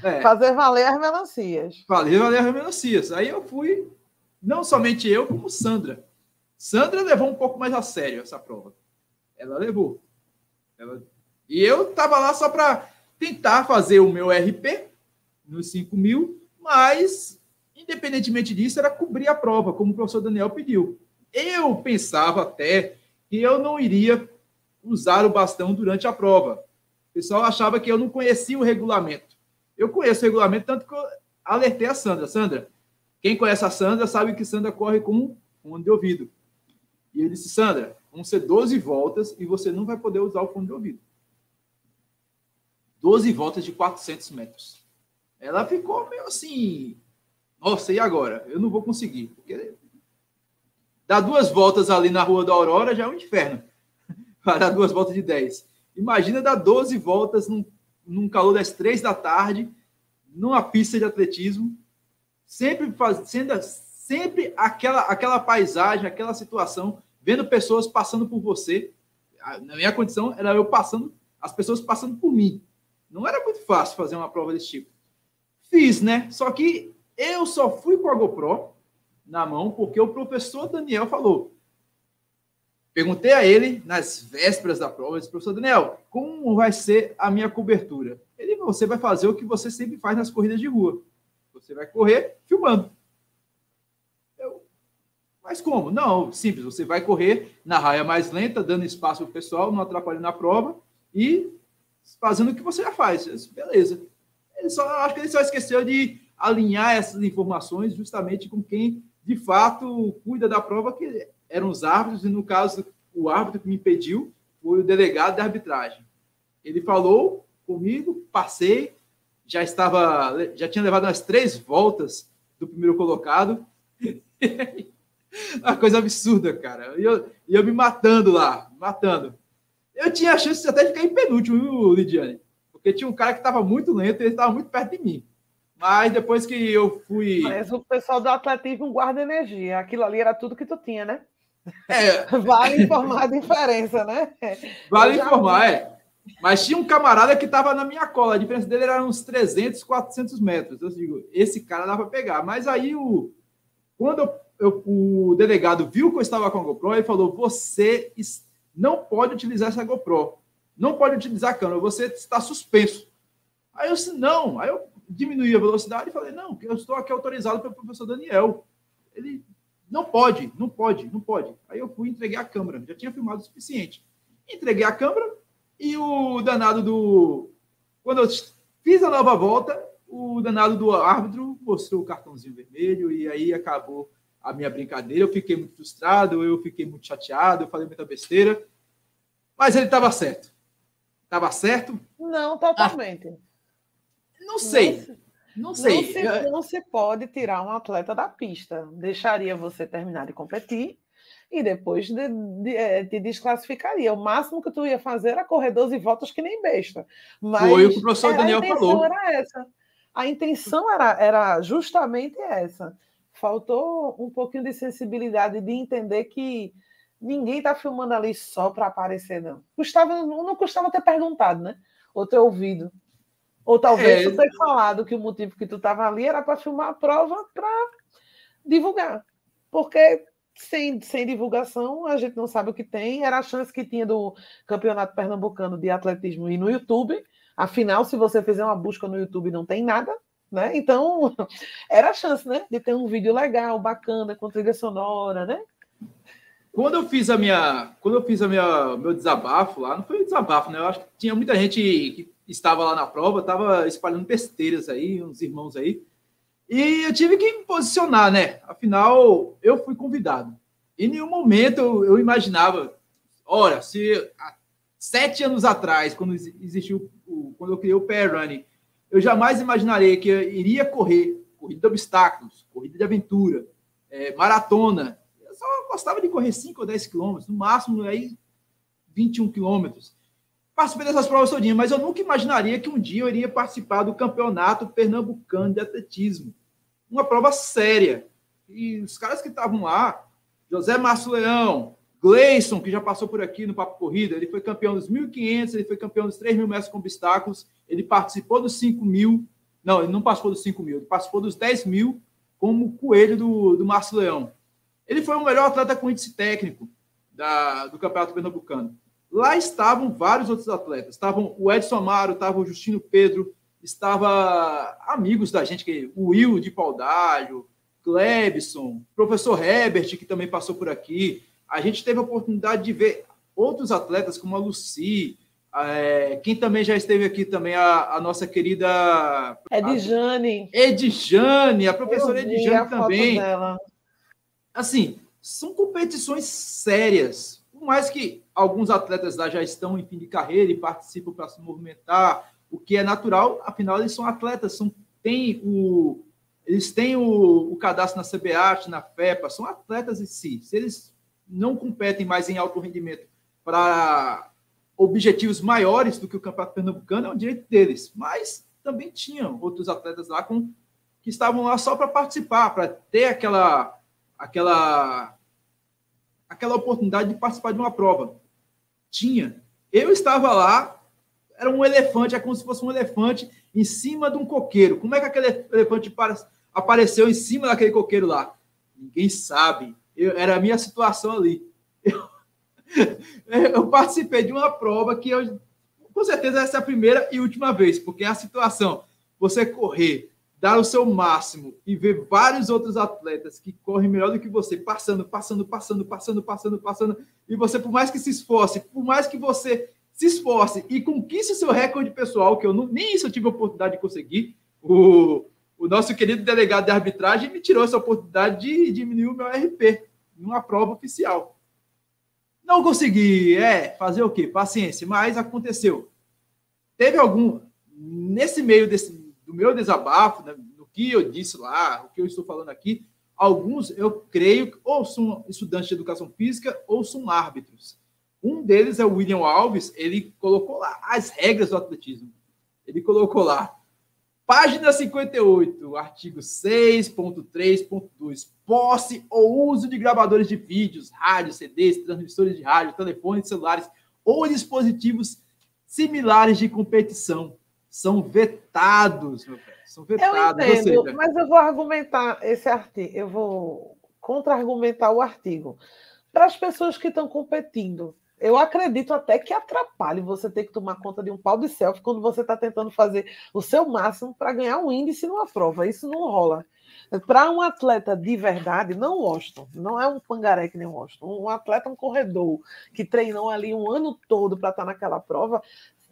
É. É. Fazer valer as melancias. Fazer valer as melancias. Aí eu fui, não somente eu, como Sandra. Sandra levou um pouco mais a sério essa prova. Ela levou. Ela e eu estava lá só para tentar fazer o meu RP nos 5 mil, mas, independentemente disso, era cobrir a prova, como o professor Daniel pediu. Eu pensava até que eu não iria usar o bastão durante a prova. O pessoal achava que eu não conhecia o regulamento. Eu conheço o regulamento, tanto que eu alertei a Sandra. Sandra, quem conhece a Sandra sabe que Sandra corre com um fone de ouvido. E ele disse, Sandra, vão ser 12 voltas e você não vai poder usar o fone de ouvido. 12 voltas de 400 metros. Ela ficou meio assim, nossa, e agora? Eu não vou conseguir. Porque dar duas voltas ali na Rua da Aurora já é um inferno. Para dar duas voltas de 10. Imagina dar 12 voltas num, num calor das três da tarde, numa pista de atletismo, sempre fazendo sempre aquela, aquela paisagem, aquela situação, vendo pessoas passando por você. Na minha condição era eu passando, as pessoas passando por mim. Não era muito fácil fazer uma prova desse tipo. Fiz, né? Só que eu só fui com a GoPro na mão porque o professor Daniel falou: perguntei a ele, nas vésperas da prova, disse, professor Daniel, como vai ser a minha cobertura? Ele, você vai fazer o que você sempre faz nas corridas de rua. Você vai correr filmando. Eu, mas como? Não, simples. Você vai correr na raia mais lenta, dando espaço para o pessoal, não atrapalhando a prova e fazendo o que você já faz. Disse, Beleza. Ele só, acho que ele só esqueceu de alinhar essas informações justamente com quem de fato cuida da prova, que eram os árbitros, e no caso, o árbitro que me impediu foi o delegado de arbitragem. Ele falou comigo, passei, já estava, já tinha levado umas três voltas do primeiro colocado. Uma coisa absurda, cara. E eu, eu me matando lá, matando. Eu tinha a chance de até ficar em penúltimo, viu, Lidiane? Porque tinha um cara que estava muito lento e ele estava muito perto de mim. Mas depois que eu fui. Mas o pessoal do atletismo guarda energia. Aquilo ali era tudo que tu tinha, né? É. Vale informar a diferença, né? Vale informar, é. Mas tinha um camarada que estava na minha cola. A diferença dele era uns 300, 400 metros. Eu digo, esse cara dá para pegar. Mas aí, o, quando eu, eu, o delegado viu que eu estava com a GoPro, ele falou: Você não pode utilizar essa GoPro. Não pode utilizar a câmera. Você está suspenso. Aí eu disse: Não. Aí eu diminuí a velocidade e falei: Não, eu estou aqui autorizado pelo professor Daniel. Ele não pode, não pode, não pode. Aí eu fui e entreguei a câmera. Já tinha filmado o suficiente. Entreguei a câmera e o danado do. Quando eu fiz a nova volta, o danado do árbitro mostrou o cartãozinho vermelho e aí acabou a minha brincadeira. Eu fiquei muito frustrado, eu fiquei muito chateado, eu falei muita besteira. Mas ele estava certo. Estava certo? Não, totalmente. Não sei. Não, não sei. Não se, não se pode tirar um atleta da pista. Deixaria você terminar de competir e depois de, de, é, te desclassificaria. O máximo que tu ia fazer era correr 12 voltas que nem besta. Mas Foi o que o professor Daniel falou. Era essa. A intenção era, era justamente essa. Faltou um pouquinho de sensibilidade de entender que ninguém está filmando ali só para aparecer, não. Custava, não custava ter perguntado, né? Ou ter ouvido. Ou talvez é... tu ter falado que o motivo que tu estava ali era para filmar a prova para divulgar. Porque sem, sem divulgação, a gente não sabe o que tem. Era a chance que tinha do Campeonato Pernambucano de Atletismo ir no YouTube. Afinal, se você fizer uma busca no YouTube, não tem nada. Né? Então, era a chance né? de ter um vídeo legal, bacana, com trilha sonora, né? Quando eu fiz a minha, quando eu fiz a minha, meu desabafo lá, não foi desabafo, né? Eu acho que tinha muita gente que estava lá na prova, estava espalhando besteiras aí, uns irmãos aí. E eu tive que me posicionar, né? Afinal, eu fui convidado. Em nenhum momento eu, imaginava, ora, se há sete anos atrás, quando existiu, quando eu criei o Pair Running, eu jamais imaginaria que iria correr corrida de obstáculos, corrida de aventura, é, maratona. Eu só gostava de correr 5 ou 10 quilômetros, no máximo aí 21 quilômetros participei dessas provas todinhas, mas eu nunca imaginaria que um dia eu iria participar do campeonato pernambucano de atletismo. Uma prova séria. E os caras que estavam lá, José Márcio Leão, Gleison, que já passou por aqui no Papo Corrida, ele foi campeão dos 1.500, ele foi campeão dos 3 mil metros com obstáculos, ele participou dos 5 mil, não, ele não participou dos 5 mil, ele participou dos 10 mil como coelho do, do Márcio Leão. Ele foi o melhor atleta com índice técnico da, do Campeonato Pernambucano. Lá estavam vários outros atletas. Estavam o Edson Amaro, estava o Justino Pedro, estava amigos da gente, que o Will de Paudalho, Glebson, professor Herbert, que também passou por aqui. A gente teve a oportunidade de ver outros atletas, como a Lucy, é, quem também já esteve aqui também, a, a nossa querida... Edjane. Edjane, a professora Edjane também. Assim, são competições sérias. Por mais que alguns atletas lá já estão em fim de carreira e participam para se movimentar, o que é natural, afinal eles são atletas, são, têm o, eles têm o, o cadastro na CBAT, na FEPA, são atletas em si. Se eles não competem mais em alto rendimento para objetivos maiores do que o Campeonato Pernambucano, é um direito deles. Mas também tinham outros atletas lá com, que estavam lá só para participar, para ter aquela, aquela, aquela oportunidade de participar de uma prova. Tinha. Eu estava lá, era um elefante, é como se fosse um elefante em cima de um coqueiro. Como é que aquele elefante apareceu em cima daquele coqueiro lá? Ninguém sabe. Eu, era a minha situação ali. Eu, eu participei de uma prova que eu, com certeza essa é a primeira e última vez, porque a situação, você correr, dar o seu máximo e ver vários outros atletas que correm melhor do que você, passando, passando, passando, passando, passando, passando, e você, por mais que se esforce, por mais que você se esforce e conquiste o seu recorde pessoal, que eu não, nem isso eu tive a oportunidade de conseguir, o, o nosso querido delegado de arbitragem me tirou essa oportunidade de diminuir o meu RP numa prova oficial. Não consegui, é, fazer o quê? Paciência, mas aconteceu. Teve algum, nesse meio desse, do meu desabafo, né, no que eu disse lá, o que eu estou falando aqui, alguns eu creio ou são estudantes de educação física ou são árbitros. Um deles é o William Alves, ele colocou lá as regras do atletismo. Ele colocou lá Página 58, artigo 6.3.2. Posse ou uso de gravadores de vídeos, rádios, CDs, transmissores de rádio, telefones celulares ou dispositivos similares de competição são vetados, meu velho. São vetados. Eu entendo, seja... mas eu vou argumentar esse artigo, eu vou contra-argumentar o artigo. Para as pessoas que estão competindo, eu acredito até que atrapalhe você ter que tomar conta de um pau de selfie quando você está tentando fazer o seu máximo para ganhar um índice numa prova. Isso não rola. Para um atleta de verdade, não Washington, não é um pangaré que nem Washington, um atleta, um corredor que treinou ali um ano todo para estar tá naquela prova,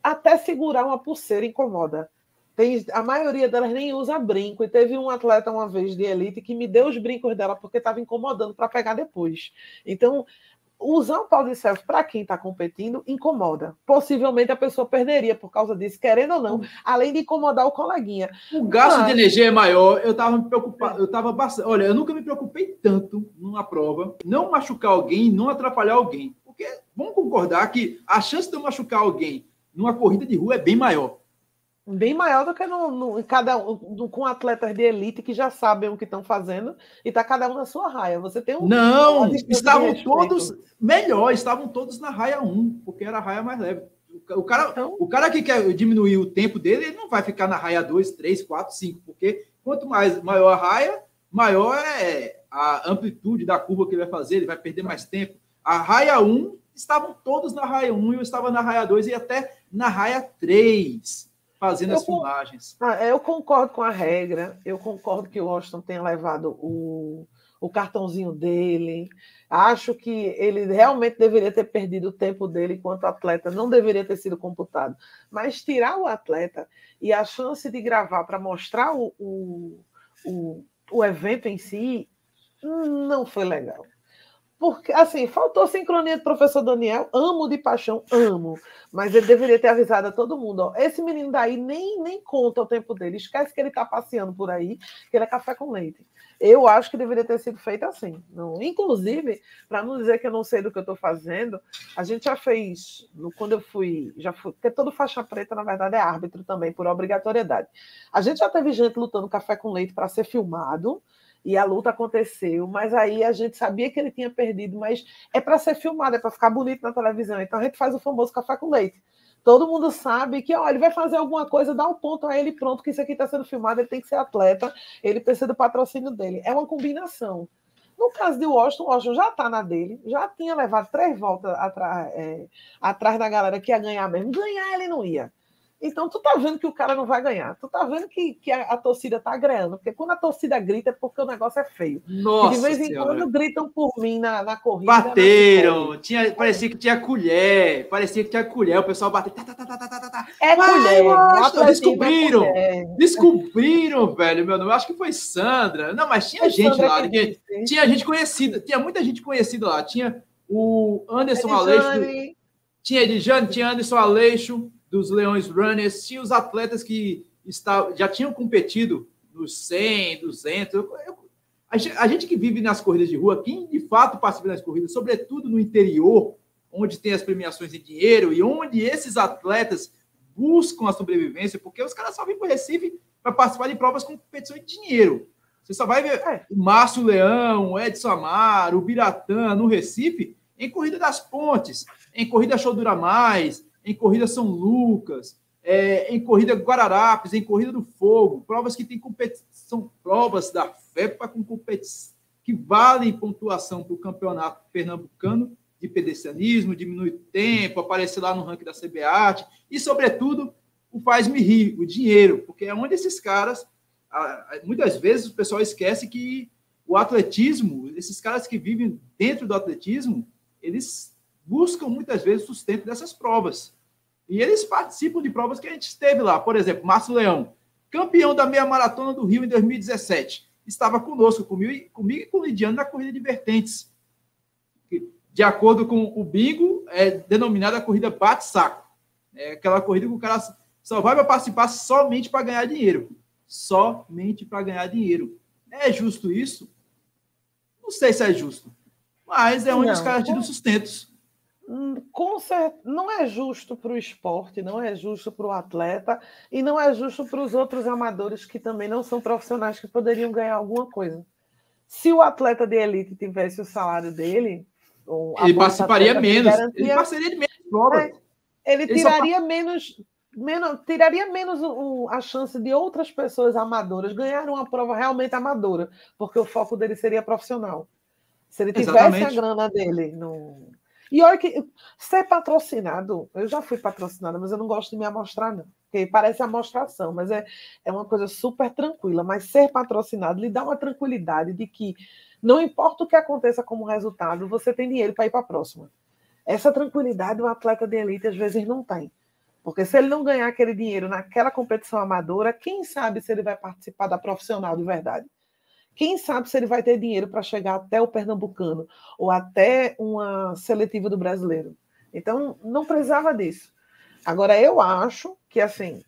até segurar uma pulseira incomoda. Tem, a maioria delas nem usa brinco. E teve um atleta uma vez de elite que me deu os brincos dela porque estava incomodando para pegar depois. Então, usar um pau de selfie para quem está competindo incomoda. Possivelmente a pessoa perderia por causa disso, querendo ou não, além de incomodar o coleguinha. O gasto Mas... de energia é maior. Eu estava me preocupado, eu estava bastante. Olha, eu nunca me preocupei tanto numa prova, não machucar alguém, não atrapalhar alguém. Porque vamos concordar que a chance de eu machucar alguém numa corrida de rua é bem maior. Bem maior do que no, no cada um, com atletas de elite que já sabem o que estão fazendo e está cada um na sua raia. Você tem um. Não, estavam todos melhor, estavam todos na raia 1, porque era a raia mais leve. O cara, então, o cara que quer diminuir o tempo dele, ele não vai ficar na raia 2, 3, 4, 5, porque quanto mais maior a raia, maior é a amplitude da curva que ele vai fazer, ele vai perder mais tempo. A raia 1, estavam todos na raia 1, eu estava na raia 2 e até na raia 3 fazendo eu as filmagens. Ah, eu concordo com a regra, eu concordo que o Washington tenha levado o, o cartãozinho dele. Acho que ele realmente deveria ter perdido o tempo dele enquanto atleta, não deveria ter sido computado. Mas tirar o atleta e a chance de gravar para mostrar o, o, o, o evento em si não foi legal. Porque, assim, faltou sincronia do professor Daniel. Amo de paixão, amo. Mas ele deveria ter avisado a todo mundo: ó, esse menino daí nem, nem conta o tempo dele. Esquece que ele está passeando por aí, que ele é café com leite. Eu acho que deveria ter sido feito assim. Não. Inclusive, para não dizer que eu não sei do que eu estou fazendo, a gente já fez, quando eu fui, já fui, porque todo faixa preta, na verdade, é árbitro também, por obrigatoriedade. A gente já teve gente lutando café com leite para ser filmado e a luta aconteceu, mas aí a gente sabia que ele tinha perdido, mas é para ser filmado, é para ficar bonito na televisão. Então a gente faz o famoso café com leite. Todo mundo sabe que, ó, ele vai fazer alguma coisa, dá um ponto a ele, pronto, que isso aqui está sendo filmado, ele tem que ser atleta, ele precisa do patrocínio dele. É uma combinação. No caso de Washington, Washington já está na dele, já tinha levado três voltas atrás, é, atrás da galera que ia ganhar mesmo. Ganhar ele não ia. Então, tu tá vendo que o cara não vai ganhar. Tu tá vendo que, que a, a torcida tá agreando. Porque quando a torcida grita é porque o negócio é feio. Nossa de vez em senhora. quando gritam por mim na, na corrida. Bateram. Tinha, parecia que tinha colher. Parecia que tinha colher. O pessoal bateu. Tá, tá, tá, tá, tá, tá. É Vai, colher. Nossa, descobriram. É descobriram, velho, meu nome. Acho que foi Sandra. Não, mas tinha gente Sandra lá. Que, tinha gente conhecida. Tinha muita gente conhecida lá. Tinha o Anderson Aleixo. Tinha Edjane, tinha Anderson Aleixo dos Leões Runners, tinha os atletas que está, já tinham competido nos 100, 200. Eu, eu, a, gente, a, gente, que vive nas corridas de rua, quem de fato participa das corridas, sobretudo no interior, onde tem as premiações em dinheiro e onde esses atletas buscam a sobrevivência, porque os caras só vêm para o Recife para participar de provas com competição de dinheiro. Você só vai ver é. o Márcio Leão, o Edson Amaro, o Biratã no Recife em Corrida das Pontes, em Corrida Show Dura Mais, em Corrida São Lucas, é, em Corrida Guararapes, em Corrida do Fogo, provas que têm competição, provas da FEPA com competição, que valem pontuação para o campeonato pernambucano de pedestrianismo, diminui o tempo, aparecer lá no ranking da CBAT, e, sobretudo, o faz-me rir, o dinheiro, porque é onde esses caras, muitas vezes o pessoal esquece que o atletismo, esses caras que vivem dentro do atletismo, eles buscam muitas vezes sustento dessas provas. E eles participam de provas que a gente esteve lá. Por exemplo, Márcio Leão, campeão da meia maratona do Rio em 2017, estava conosco, comigo, comigo e com o Lidiano na corrida de vertentes. De acordo com o bingo, é denominada a corrida bate-saco. É aquela corrida que o cara só vai para participar somente para ganhar dinheiro. Somente para ganhar dinheiro. É justo isso? Não sei se é justo. Mas é onde não, os caras tiram sustentos. Hum, com certeza, não é justo para o esporte, não é justo para o atleta e não é justo para os outros amadores que também não são profissionais que poderiam ganhar alguma coisa. Se o atleta de elite tivesse o salário dele, ele participaria menos, garantia, ele passaria de menos. É, ele, ele tiraria só... menos, menos, tiraria menos o, a chance de outras pessoas amadoras ganharem uma prova realmente amadora, porque o foco dele seria profissional. Se ele tivesse Exatamente. a grana dele no e olha que ser patrocinado, eu já fui patrocinada, mas eu não gosto de me amostrar, não. Porque parece amostração, mas é, é uma coisa super tranquila. Mas ser patrocinado lhe dá uma tranquilidade de que não importa o que aconteça como resultado, você tem dinheiro para ir para a próxima. Essa tranquilidade o atleta de elite às vezes não tem. Porque se ele não ganhar aquele dinheiro naquela competição amadora, quem sabe se ele vai participar da profissional de verdade? Quem sabe se ele vai ter dinheiro para chegar até o Pernambucano ou até uma seletiva do brasileiro. Então, não precisava disso. Agora, eu acho que, assim,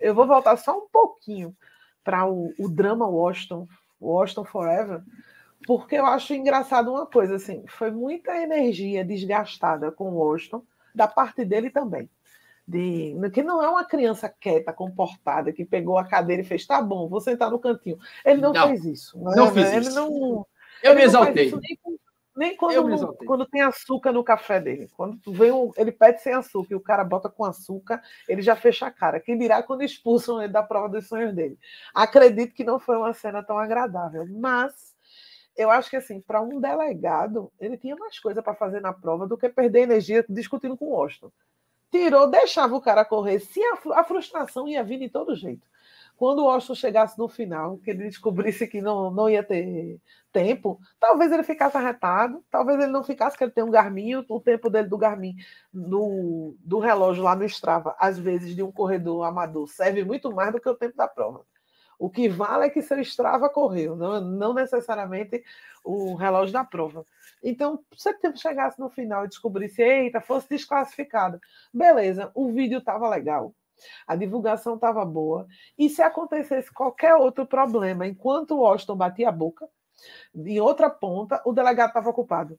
eu vou voltar só um pouquinho para o, o, drama Washington, Washington Forever, porque eu acho engraçado uma coisa, assim, foi muita energia desgastada com o Washington, da parte dele também de que não é uma criança quieta, comportada, que pegou a cadeira e fez, tá bom, vou sentar no cantinho. Ele não, não fez isso. Não, não fiz ele isso. Não, eu me exaltei. Nem, nem quando, quando tem açúcar no café dele. Quando vem um, ele pede sem açúcar e o cara bota com açúcar, ele já fecha a cara. Quem dirá quando expulsam ele da prova dos sonhos dele. Acredito que não foi uma cena tão agradável, mas eu acho que assim, para um delegado, ele tinha mais coisa para fazer na prova do que perder energia discutindo com o Washington tirou, deixava o cara correr. Se a, a frustração ia vir de todo jeito. Quando o Austin chegasse no final, que ele descobrisse que não, não ia ter tempo, talvez ele ficasse arretado, talvez ele não ficasse, que ele tem um Garmin, o tempo dele do Garmin, no, do relógio lá no Strava, às vezes de um corredor amador, serve muito mais do que o tempo da prova. O que vale é que seu Strava correu, não, não necessariamente o relógio da prova. Então, se você chegasse no final e descobrisse, eita, fosse desclassificado, beleza, o vídeo estava legal, a divulgação estava boa, e se acontecesse qualquer outro problema enquanto o Washington batia a boca, em outra ponta, o delegado estava ocupado.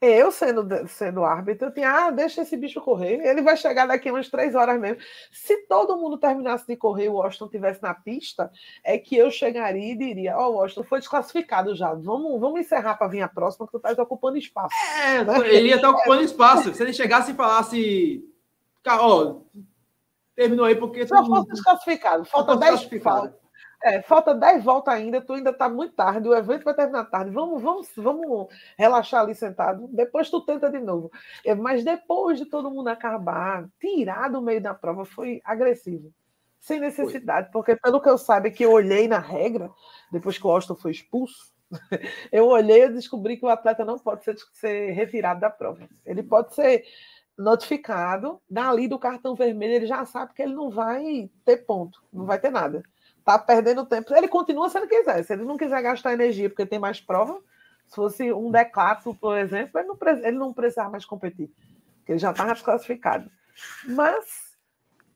Eu, sendo, sendo árbitro, eu tinha, ah, deixa esse bicho correr, ele vai chegar daqui umas três horas mesmo. Se todo mundo terminasse de correr e o Washington estivesse na pista, é que eu chegaria e diria: Ó, oh, Washington foi desclassificado já, vamos, vamos encerrar para vir a próxima, que tu estás ocupando espaço. É, né? ele ia estar ocupando espaço. Se ele chegasse e falasse, ó, terminou aí porque. Não fosse desclassificado, falta 10 falta. É, falta 10 voltas ainda, tu ainda está muito tarde, o evento vai terminar tarde. Vamos, vamos, vamos relaxar ali sentado. Depois tu tenta de novo. É, mas depois de todo mundo acabar, tirar do meio da prova foi agressivo. Sem necessidade, porque pelo que eu saiba, que eu olhei na regra, depois que o Austin foi expulso, eu olhei e descobri que o atleta não pode ser, ser retirado da prova. Ele pode ser notificado, dali do cartão vermelho, ele já sabe que ele não vai ter ponto, não vai ter nada tá perdendo tempo. Ele continua se ele quiser. Se ele não quiser gastar energia porque tem mais prova, se fosse um declato, por exemplo, ele não, ele não precisava mais competir, porque ele já estava desclassificado. Mas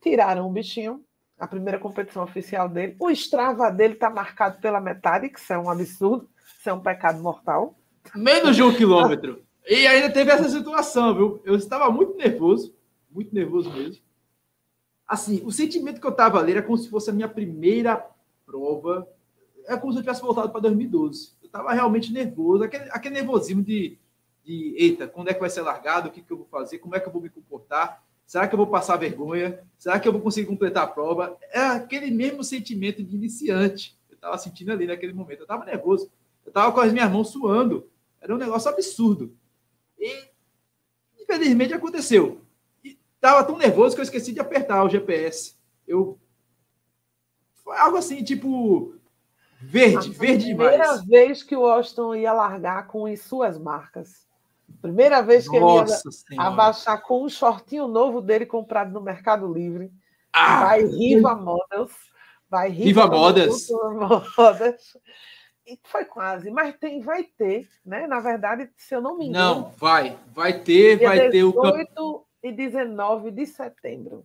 tiraram o bichinho, a primeira competição oficial dele. O Strava dele está marcado pela metade, que isso é um absurdo, isso é um pecado mortal. Menos de um quilômetro. E ainda teve essa situação, viu? Eu estava muito nervoso, muito nervoso mesmo assim, o sentimento que eu estava ali era como se fosse a minha primeira prova. É como se eu tivesse voltado para 2012. Eu estava realmente nervoso, aquele, aquele nervosismo de, de, eita, quando é que vai ser largado? O que, que eu vou fazer? Como é que eu vou me comportar? Será que eu vou passar vergonha? Será que eu vou conseguir completar a prova? É aquele mesmo sentimento de iniciante. Eu estava sentindo ali naquele momento. Eu estava nervoso. Eu estava com as minhas mãos suando. Era um negócio absurdo. E Infelizmente aconteceu. Estava tão nervoso que eu esqueci de apertar o GPS. Eu foi algo assim, tipo verde, a verde demais. Primeira vez que o Austin ia largar com as suas marcas. Primeira vez que Nossa ele ia abaixar com um shortinho novo dele comprado no Mercado Livre. Ah, vai Riva Models. Vai Riva, Riva Models. Models. E foi quase, mas tem, vai ter, né? Na verdade, se eu não me engano. Não, vai, vai ter, vai ter o 18 e 19 de setembro.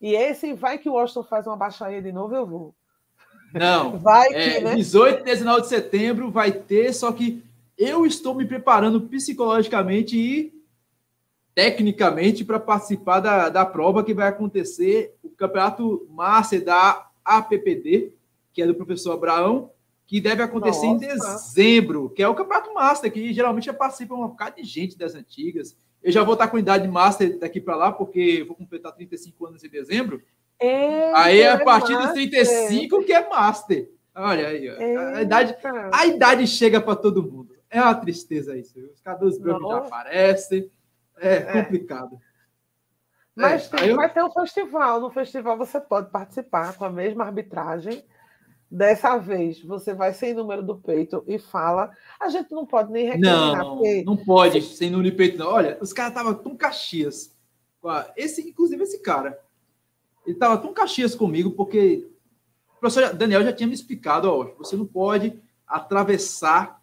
E esse vai que o Washington faz uma baixaria de novo, eu vou. Não. Vai é, que, né? 18 e 19 de setembro vai ter, só que eu estou me preparando psicologicamente e tecnicamente para participar da, da prova que vai acontecer, o Campeonato Master da APPD, que é do professor Abraão, que deve acontecer Nossa. em dezembro, que é o Campeonato Master, que geralmente já participa um bocado de gente das antigas. Eu já vou estar com idade Master daqui para lá, porque vou completar 35 anos em dezembro. É, aí é a partir master. dos 35 que é Master. Olha aí, a, idade, a idade chega para todo mundo. É uma tristeza isso. Os cabelos brancos já aparecem. É, é. complicado. Mas é, tem, eu... vai ter um festival. No festival você pode participar com a mesma arbitragem Dessa vez, você vai sem número do peito e fala. A gente não pode nem reclamar. Não, porque... não pode sem número do peito, não. Olha, os caras estavam tão caxias. Esse, inclusive, esse cara. Ele estava tão caxias comigo, porque o professor Daniel já tinha me explicado: ó, você não pode atravessar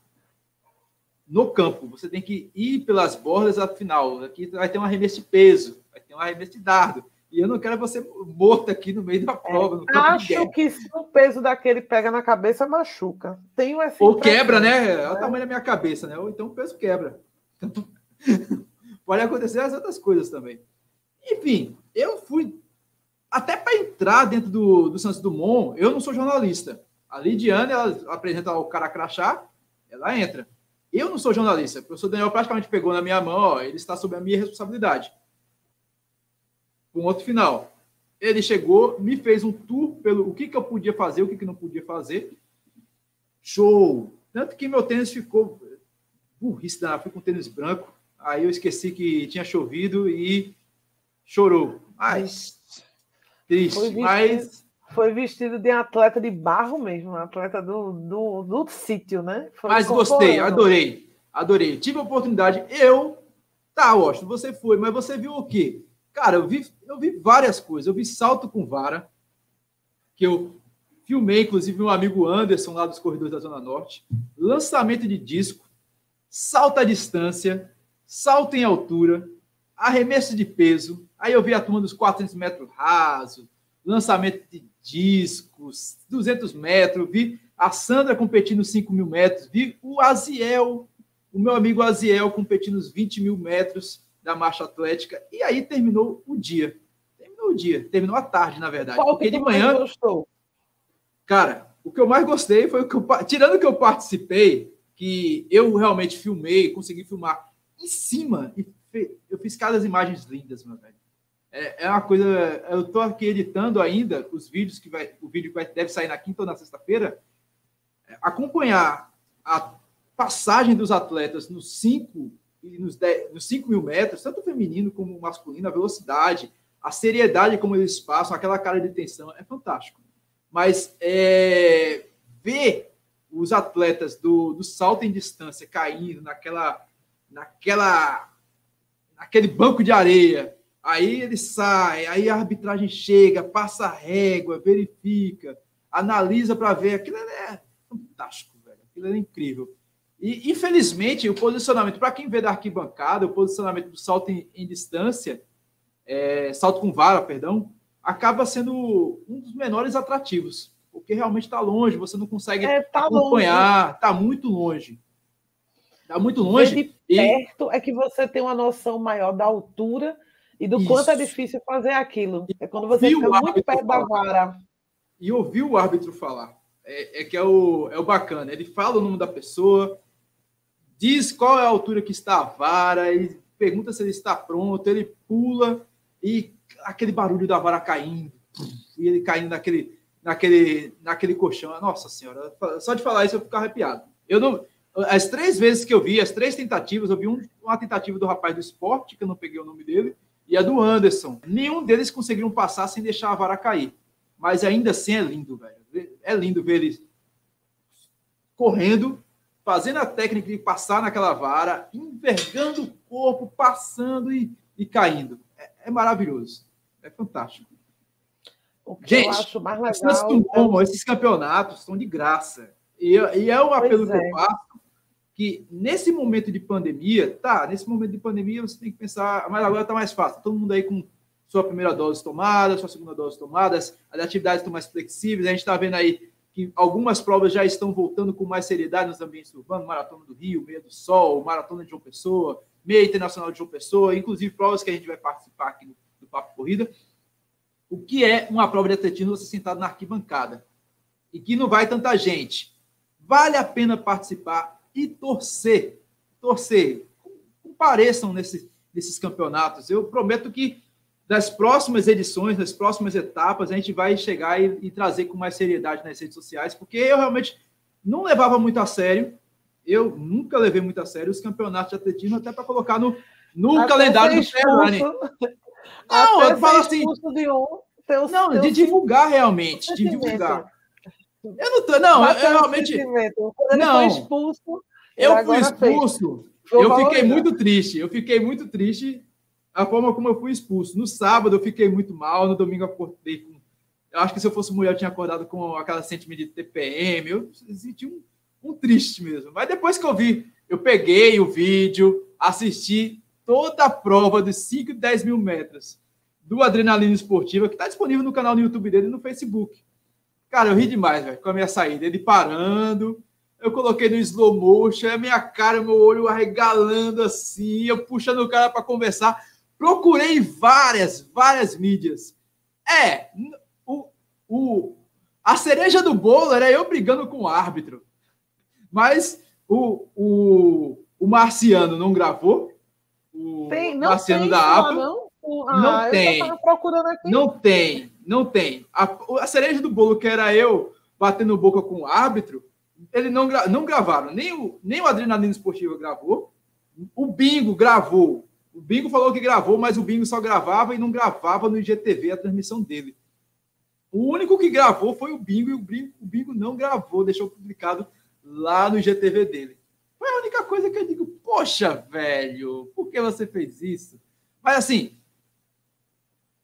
no campo. Você tem que ir pelas bordas afinal. Aqui vai ter um arremesso de peso, vai ter um arremesso de dardo. E eu não quero você morto aqui no meio da é, prova. É, acho que se o peso daquele pega na cabeça, machuca. Tenho essa Ou quebra, né? Olha o tamanho da minha cabeça, né? Ou então o peso quebra. Pode acontecer as outras coisas também. Enfim, eu fui. Até para entrar dentro do, do Santos Dumont, eu não sou jornalista. A Lidiane, ela apresenta o cara crachá, ela entra. Eu não sou jornalista. O professor Daniel praticamente pegou na minha mão, ó, ele está sob a minha responsabilidade com outro final. Ele chegou, me fez um tour pelo o que, que eu podia fazer, o que, que não podia fazer. Show! Tanto que meu tênis ficou burrice da fui com tênis branco. Aí eu esqueci que tinha chovido e chorou. Mas triste, foi vestido, mas foi vestido de atleta de barro mesmo, atleta do, do, do sítio, né? Foi mas gostei, adorei, adorei. Tive a oportunidade, eu, tá, Washington, você foi, mas você viu o quê? Cara, eu vi, eu vi várias coisas. Eu vi salto com vara, que eu filmei, inclusive, meu amigo Anderson, lá dos corredores da Zona Norte. Lançamento de disco, salto à distância, salto em altura, arremesso de peso. Aí eu vi a turma dos 400 metros raso, lançamento de discos, 200 metros. Vi a Sandra competindo 5 mil metros. Vi o Aziel, o meu amigo Aziel, competindo os 20 mil metros da marcha atlética. E aí terminou o dia. Terminou o dia, terminou a tarde, na verdade. Qual porque de manhã. Gostou? Cara, o que eu mais gostei foi o que eu, tirando que eu participei, que eu realmente filmei, consegui filmar em cima e eu fiz cada imagens lindas, meu velho. É, é uma coisa. Eu estou aqui editando ainda os vídeos que vai, o vídeo que vai, deve sair na quinta ou na sexta-feira. É, acompanhar a passagem dos atletas nos cinco nos, 10, nos 5 mil metros, tanto feminino como masculino, a velocidade, a seriedade como eles passam, aquela cara de tensão, é fantástico. Mas é, ver os atletas do, do salto em distância caindo naquela, naquela, naquele banco de areia, aí ele sai, aí a arbitragem chega, passa a régua, verifica, analisa para ver, aquilo é fantástico, velho, aquilo é incrível. E, infelizmente, o posicionamento, para quem vê da arquibancada, o posicionamento do salto em, em distância, é, salto com vara, perdão, acaba sendo um dos menores atrativos, porque realmente está longe, você não consegue é, tá acompanhar, está muito longe. Está muito longe. de perto e... é que você tem uma noção maior da altura e do Isso. quanto é difícil fazer aquilo. É quando você fica muito perto da vara. E ouvir o árbitro falar. É, é, que é o, é o bacana. Ele fala o nome da pessoa, diz qual é a altura que está a vara, e pergunta se ele está pronto, ele pula e aquele barulho da vara caindo, e ele caindo naquele, naquele, naquele colchão. Nossa Senhora, só de falar isso eu fico arrepiado. Eu não, As três vezes que eu vi, as três tentativas, eu vi um, uma tentativa do rapaz do esporte, que eu não peguei o nome dele, e a do Anderson. Nenhum deles conseguiram passar sem deixar a vara cair. Mas ainda assim é lindo, velho. É lindo ver eles correndo, fazendo a técnica de passar naquela vara, envergando o corpo, passando e, e caindo. É, é maravilhoso. É fantástico. Gente, eu acho mais legal, é... esses campeonatos são de graça. E, e é um apelo que eu faço que nesse momento de pandemia, tá, nesse momento de pandemia você tem que pensar, mas agora está mais fácil, todo mundo aí com sua primeira dose tomada, sua segunda dose tomada, as atividades estão mais flexíveis, a gente está vendo aí que algumas provas já estão voltando com mais seriedade nos ambientes urbanos, Maratona do Rio, Meia do Sol, Maratona de João Pessoa, Meia Internacional de João Pessoa, inclusive provas que a gente vai participar aqui no, do Papo Corrida. O que é uma prova de atletismo você sentado na arquibancada? E que não vai tanta gente. Vale a pena participar e torcer. Torcer. Compareçam nesse, nesses campeonatos. Eu prometo que das próximas edições, das próximas etapas, a gente vai chegar e, e, trazer com mais seriedade nas redes sociais, porque eu realmente não levava muito a sério. Eu nunca levei muito a sério os campeonatos de atletismo, até para colocar no, no calendário do Ferrari. Não, eu falo assim. De um, teus, não, teus de divulgar realmente, de divulgar. Eu não tô, não, eu, eu realmente. Não, expulso, eu fui expulso. Eu fiquei muito triste. Eu fiquei muito triste a forma como eu fui expulso. No sábado eu fiquei muito mal, no domingo eu acordei com. Eu acho que se eu fosse mulher eu tinha acordado com aquela sentimento de TPM. Eu senti um, um triste mesmo. Mas depois que eu vi, eu peguei o vídeo, assisti toda a prova dos 5 e 10 mil metros do Adrenalina Esportiva, que está disponível no canal no YouTube dele e no Facebook. Cara, eu ri demais, velho, com a minha saída. Ele parando, eu coloquei no slow motion, a minha cara, meu olho arregalando assim, eu puxando o cara para conversar. Procurei várias, várias mídias. É, o, o, a cereja do bolo era eu brigando com o árbitro. Mas o, o, o Marciano não gravou. O tem, não Marciano tem, da APA. Não, ah, não tem. Não tem, não tem. A, a cereja do bolo, que era eu batendo boca com o árbitro, ele não, não gravaram. Nem o, nem o Adrenalina Esportiva gravou. O Bingo gravou o Bingo falou que gravou, mas o Bingo só gravava e não gravava no IGTV a transmissão dele. O único que gravou foi o Bingo e o Bingo, o Bingo não gravou, deixou publicado lá no IGTV dele. Foi a única coisa que eu digo, poxa, velho, por que você fez isso? Mas assim,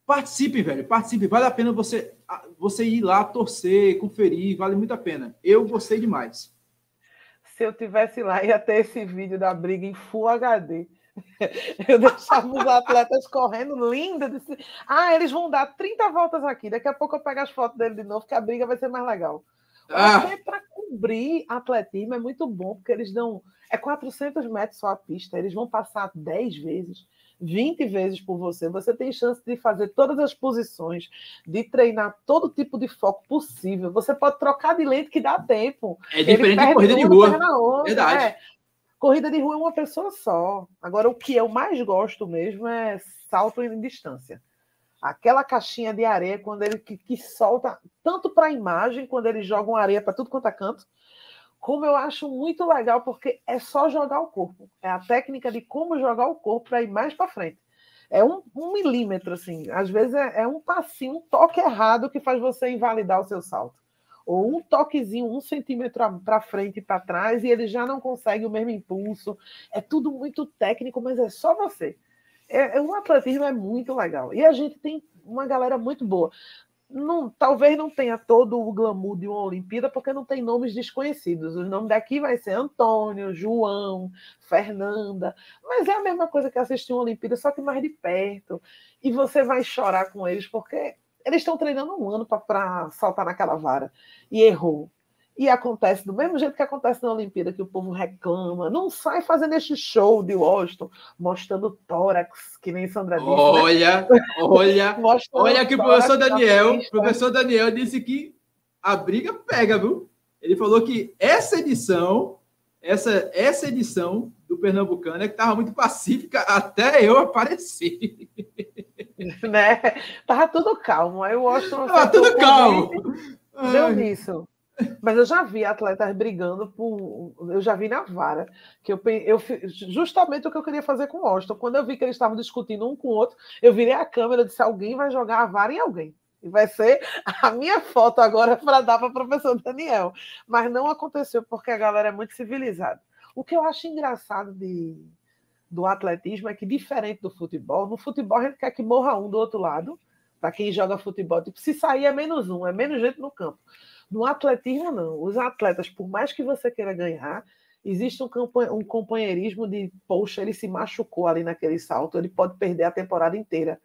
participe, velho, participe. Vale a pena você, você ir lá, torcer, conferir, vale muito a pena. Eu gostei demais. Se eu tivesse lá, ia ter esse vídeo da briga em Full HD. Eu deixava os atletas correndo, linda. Disse, ah, eles vão dar 30 voltas aqui. Daqui a pouco eu pego as fotos dele de novo, que a briga vai ser mais legal. Ah. para cobrir atletismo é muito bom, porque eles dão. É 400 metros só a pista, eles vão passar 10 vezes. 20 vezes por você, você tem chance de fazer todas as posições, de treinar todo tipo de foco possível. Você pode trocar de lente que dá tempo. É diferente de corrida de rua. Verdade. É. Corrida de rua é uma pessoa só. Agora, o que eu mais gosto mesmo é salto em distância. Aquela caixinha de areia, quando ele que, que solta, tanto para a imagem, quando eles jogam areia para tudo quanto é canto, como eu acho muito legal, porque é só jogar o corpo. É a técnica de como jogar o corpo para ir mais para frente. É um, um, milímetro, assim. Às vezes é, é um passinho, um toque errado que faz você invalidar o seu salto ou um toquezinho, um centímetro para frente e para trás, e ele já não consegue o mesmo impulso. É tudo muito técnico, mas é só você. É, é, o atletismo é muito legal. E a gente tem uma galera muito boa. Não, talvez não tenha todo o glamour de uma Olimpíada, porque não tem nomes desconhecidos. O nome daqui vai ser Antônio, João, Fernanda. Mas é a mesma coisa que assistir uma Olimpíada, só que mais de perto. E você vai chorar com eles, porque eles estão treinando um ano para saltar naquela vara e errou. E acontece do mesmo jeito que acontece na Olimpíada, que o povo reclama. Não sai fazendo este show de Washington, mostrando tórax, que nem Sandra disse. Olha, né? olha, olha que o professor Daniel, professor Daniel disse que a briga pega, viu? Ele falou que essa edição, essa, essa edição do Pernambucano é que estava muito pacífica até eu aparecer. né? Tava tudo calmo. Aí o Washington. Tava tudo calmo. Deu nisso. Mas eu já vi atletas brigando por. Eu já vi na vara. Que eu, eu, justamente o que eu queria fazer com o Austin. Quando eu vi que eles estavam discutindo um com o outro, eu virei a câmera e disse: alguém vai jogar a vara em alguém. E vai ser a minha foto agora para dar para o professor Daniel. Mas não aconteceu porque a galera é muito civilizada. O que eu acho engraçado de, do atletismo é que, diferente do futebol, no futebol a gente quer que morra um do outro lado. Para quem joga futebol, tipo, se sair é menos um, é menos gente no campo. No atletismo, não. Os atletas, por mais que você queira ganhar, existe um, companheirismo de, poxa, ele se machucou ali naquele salto, ele pode perder a temporada inteira.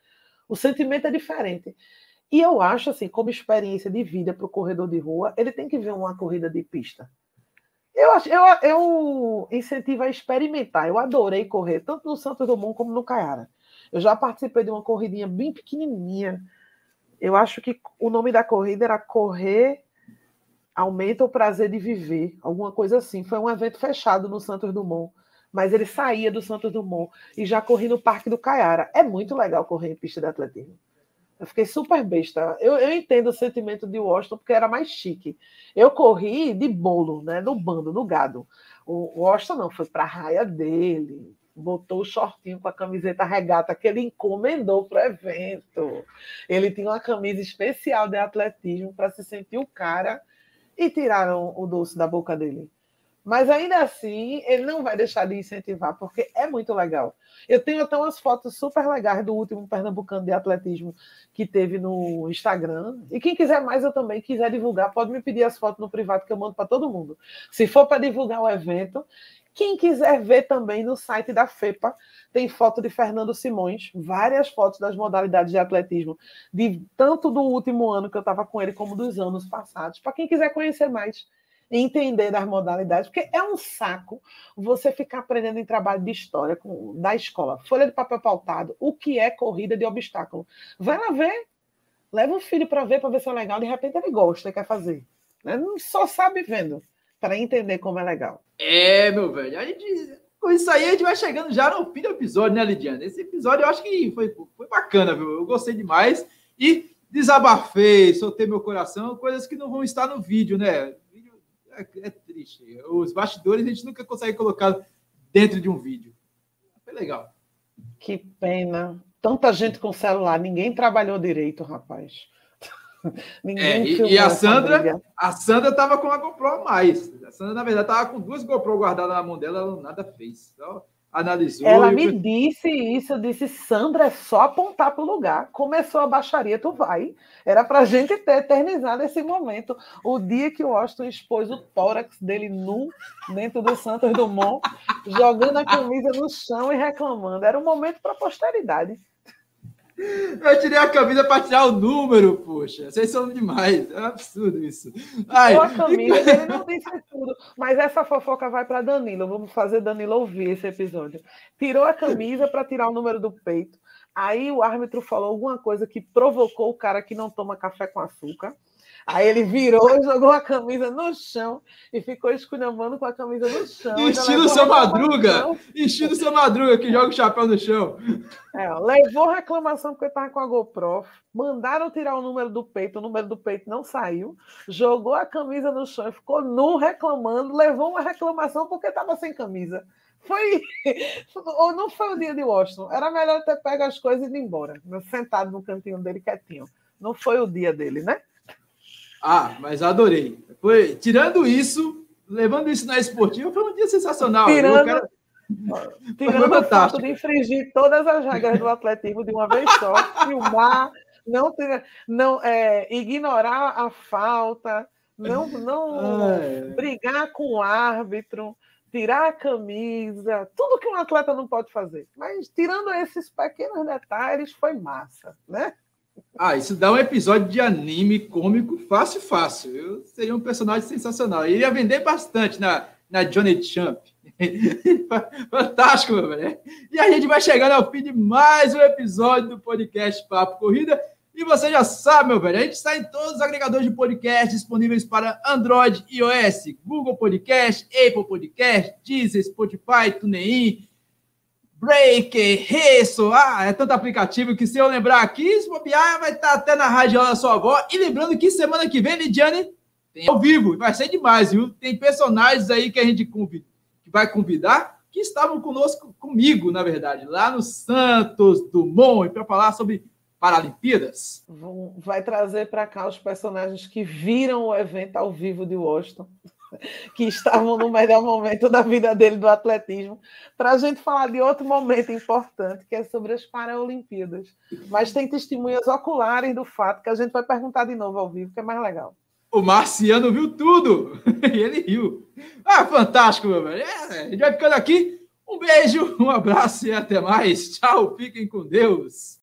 O sentimento é diferente. E eu acho, assim, como experiência de vida para o corredor de rua, ele tem que ver uma corrida de pista. Eu, acho, eu, eu incentivo a experimentar. Eu adorei correr, tanto no Santos Dumont como no Caiara. Eu já participei de uma corridinha bem pequenininha. Eu acho que o nome da corrida era Correr Aumenta o Prazer de Viver, alguma coisa assim. Foi um evento fechado no Santos Dumont, mas ele saía do Santos Dumont e já corri no Parque do Caiara. É muito legal correr em pista de atletismo. Eu fiquei super besta. Eu, eu entendo o sentimento de Washington porque era mais chique. Eu corri de bolo, né? No bando, no gado. O Washington não, foi para a raia dele, botou o shortinho com a camiseta regata que ele encomendou para o evento. Ele tinha uma camisa especial de atletismo para se sentir o cara e tiraram o doce da boca dele. Mas ainda assim, ele não vai deixar de incentivar, porque é muito legal. Eu tenho até umas fotos super legais do último Pernambucano de atletismo que teve no Instagram. E quem quiser mais, eu também quiser divulgar, pode me pedir as fotos no privado que eu mando para todo mundo. Se for para divulgar o evento, quem quiser ver também no site da FEPA, tem foto de Fernando Simões, várias fotos das modalidades de atletismo, de tanto do último ano que eu estava com ele, como dos anos passados. Para quem quiser conhecer mais entender das modalidades, porque é um saco você ficar aprendendo em trabalho de história com, da escola, folha de papel pautado, o que é corrida de obstáculo. Vai lá ver, leva o filho para ver, para ver se é legal, de repente ele gosta, quer fazer. Né? Não só sabe vendo para entender como é legal. É, meu velho. A gente, com isso aí, a gente vai chegando já no fim do episódio, né, Lidiana? Esse episódio eu acho que foi, foi bacana, viu? Eu gostei demais. E desabafei, soltei meu coração, coisas que não vão estar no vídeo, né? É, é triste. Os bastidores a gente nunca consegue colocar dentro de um vídeo. Foi legal. Que pena. Tanta gente com celular, ninguém trabalhou direito, rapaz. É, e, e, a Sandra, a Sandra estava com a GoPro a mais. A Sandra, na verdade, estava com duas GoPro guardadas na mão dela, ela nada fez. Então, analisou. Ela me disse isso, eu disse, Sandra, é só apontar para o lugar. Começou a baixaria, tu vai. Era para a gente ter eternizado esse momento. O dia que o Austin expôs o tórax dele nu dentro do Santos Dumont, jogando a camisa no chão e reclamando. Era um momento para a posteridade. Eu tirei a camisa para tirar o número, poxa. Vocês são demais. É um absurdo isso. Ai. a camisa, ele não disse tudo. Mas essa fofoca vai para Danilo. Vamos fazer Danilo ouvir esse episódio. Tirou a camisa para tirar o número do peito. Aí o árbitro falou alguma coisa que provocou o cara que não toma café com açúcar. Aí ele virou, jogou a camisa no chão e ficou esculhambando com a camisa no chão. Estilo seu Madruga! Estilo seu Madruga, que joga o chapéu no chão. É, levou reclamação porque estava com a GoPro. Mandaram tirar o número do peito, o número do peito não saiu. Jogou a camisa no chão e ficou nu reclamando. Levou uma reclamação porque estava sem camisa. Foi. Ou não foi o dia de Washington. Era melhor ter pego as coisas e ido embora. Sentado no cantinho dele quietinho. Não foi o dia dele, né? Ah, mas adorei. Foi, tirando isso, levando isso na esportiva, foi um dia sensacional. Tirando, quero... tirando o fato de infringir todas as regras do atletismo de uma vez só, filmar, não, não é, ignorar a falta, não, não brigar com o árbitro, tirar a camisa, tudo que um atleta não pode fazer. Mas tirando esses pequenos detalhes, foi massa, né? Ah, isso dá um episódio de anime cômico fácil, fácil. Eu seria um personagem sensacional. Eu iria vender bastante na, na Johnny Champ. Fantástico, meu velho. E a gente vai chegando ao fim de mais um episódio do podcast Papo Corrida. E você já sabe, meu velho, a gente está em todos os agregadores de podcast disponíveis para Android iOS, Google Podcast, Apple Podcast, Deezer, Spotify, TuneIn, Breaker, Resso, ah, é tanto aplicativo que se eu lembrar aqui, se bobear, vai estar até na rádio da sua avó. E lembrando que semana que vem, Lidiane, Tem ao vivo, vai ser demais, viu? Tem personagens aí que a gente convida, que vai convidar que estavam conosco, comigo, na verdade, lá no Santos Dumont, para falar sobre Paralimpíadas. Vai trazer para cá os personagens que viram o evento ao vivo de Washington, que estavam no melhor momento da vida dele do atletismo, para a gente falar de outro momento importante, que é sobre as Paralimpíadas. Mas tem testemunhas oculares do fato que a gente vai perguntar de novo ao vivo, que é mais legal. O Marciano viu tudo e ele riu. Ah, fantástico, meu velho. É, a gente vai ficando aqui. Um beijo, um abraço e até mais. Tchau, fiquem com Deus.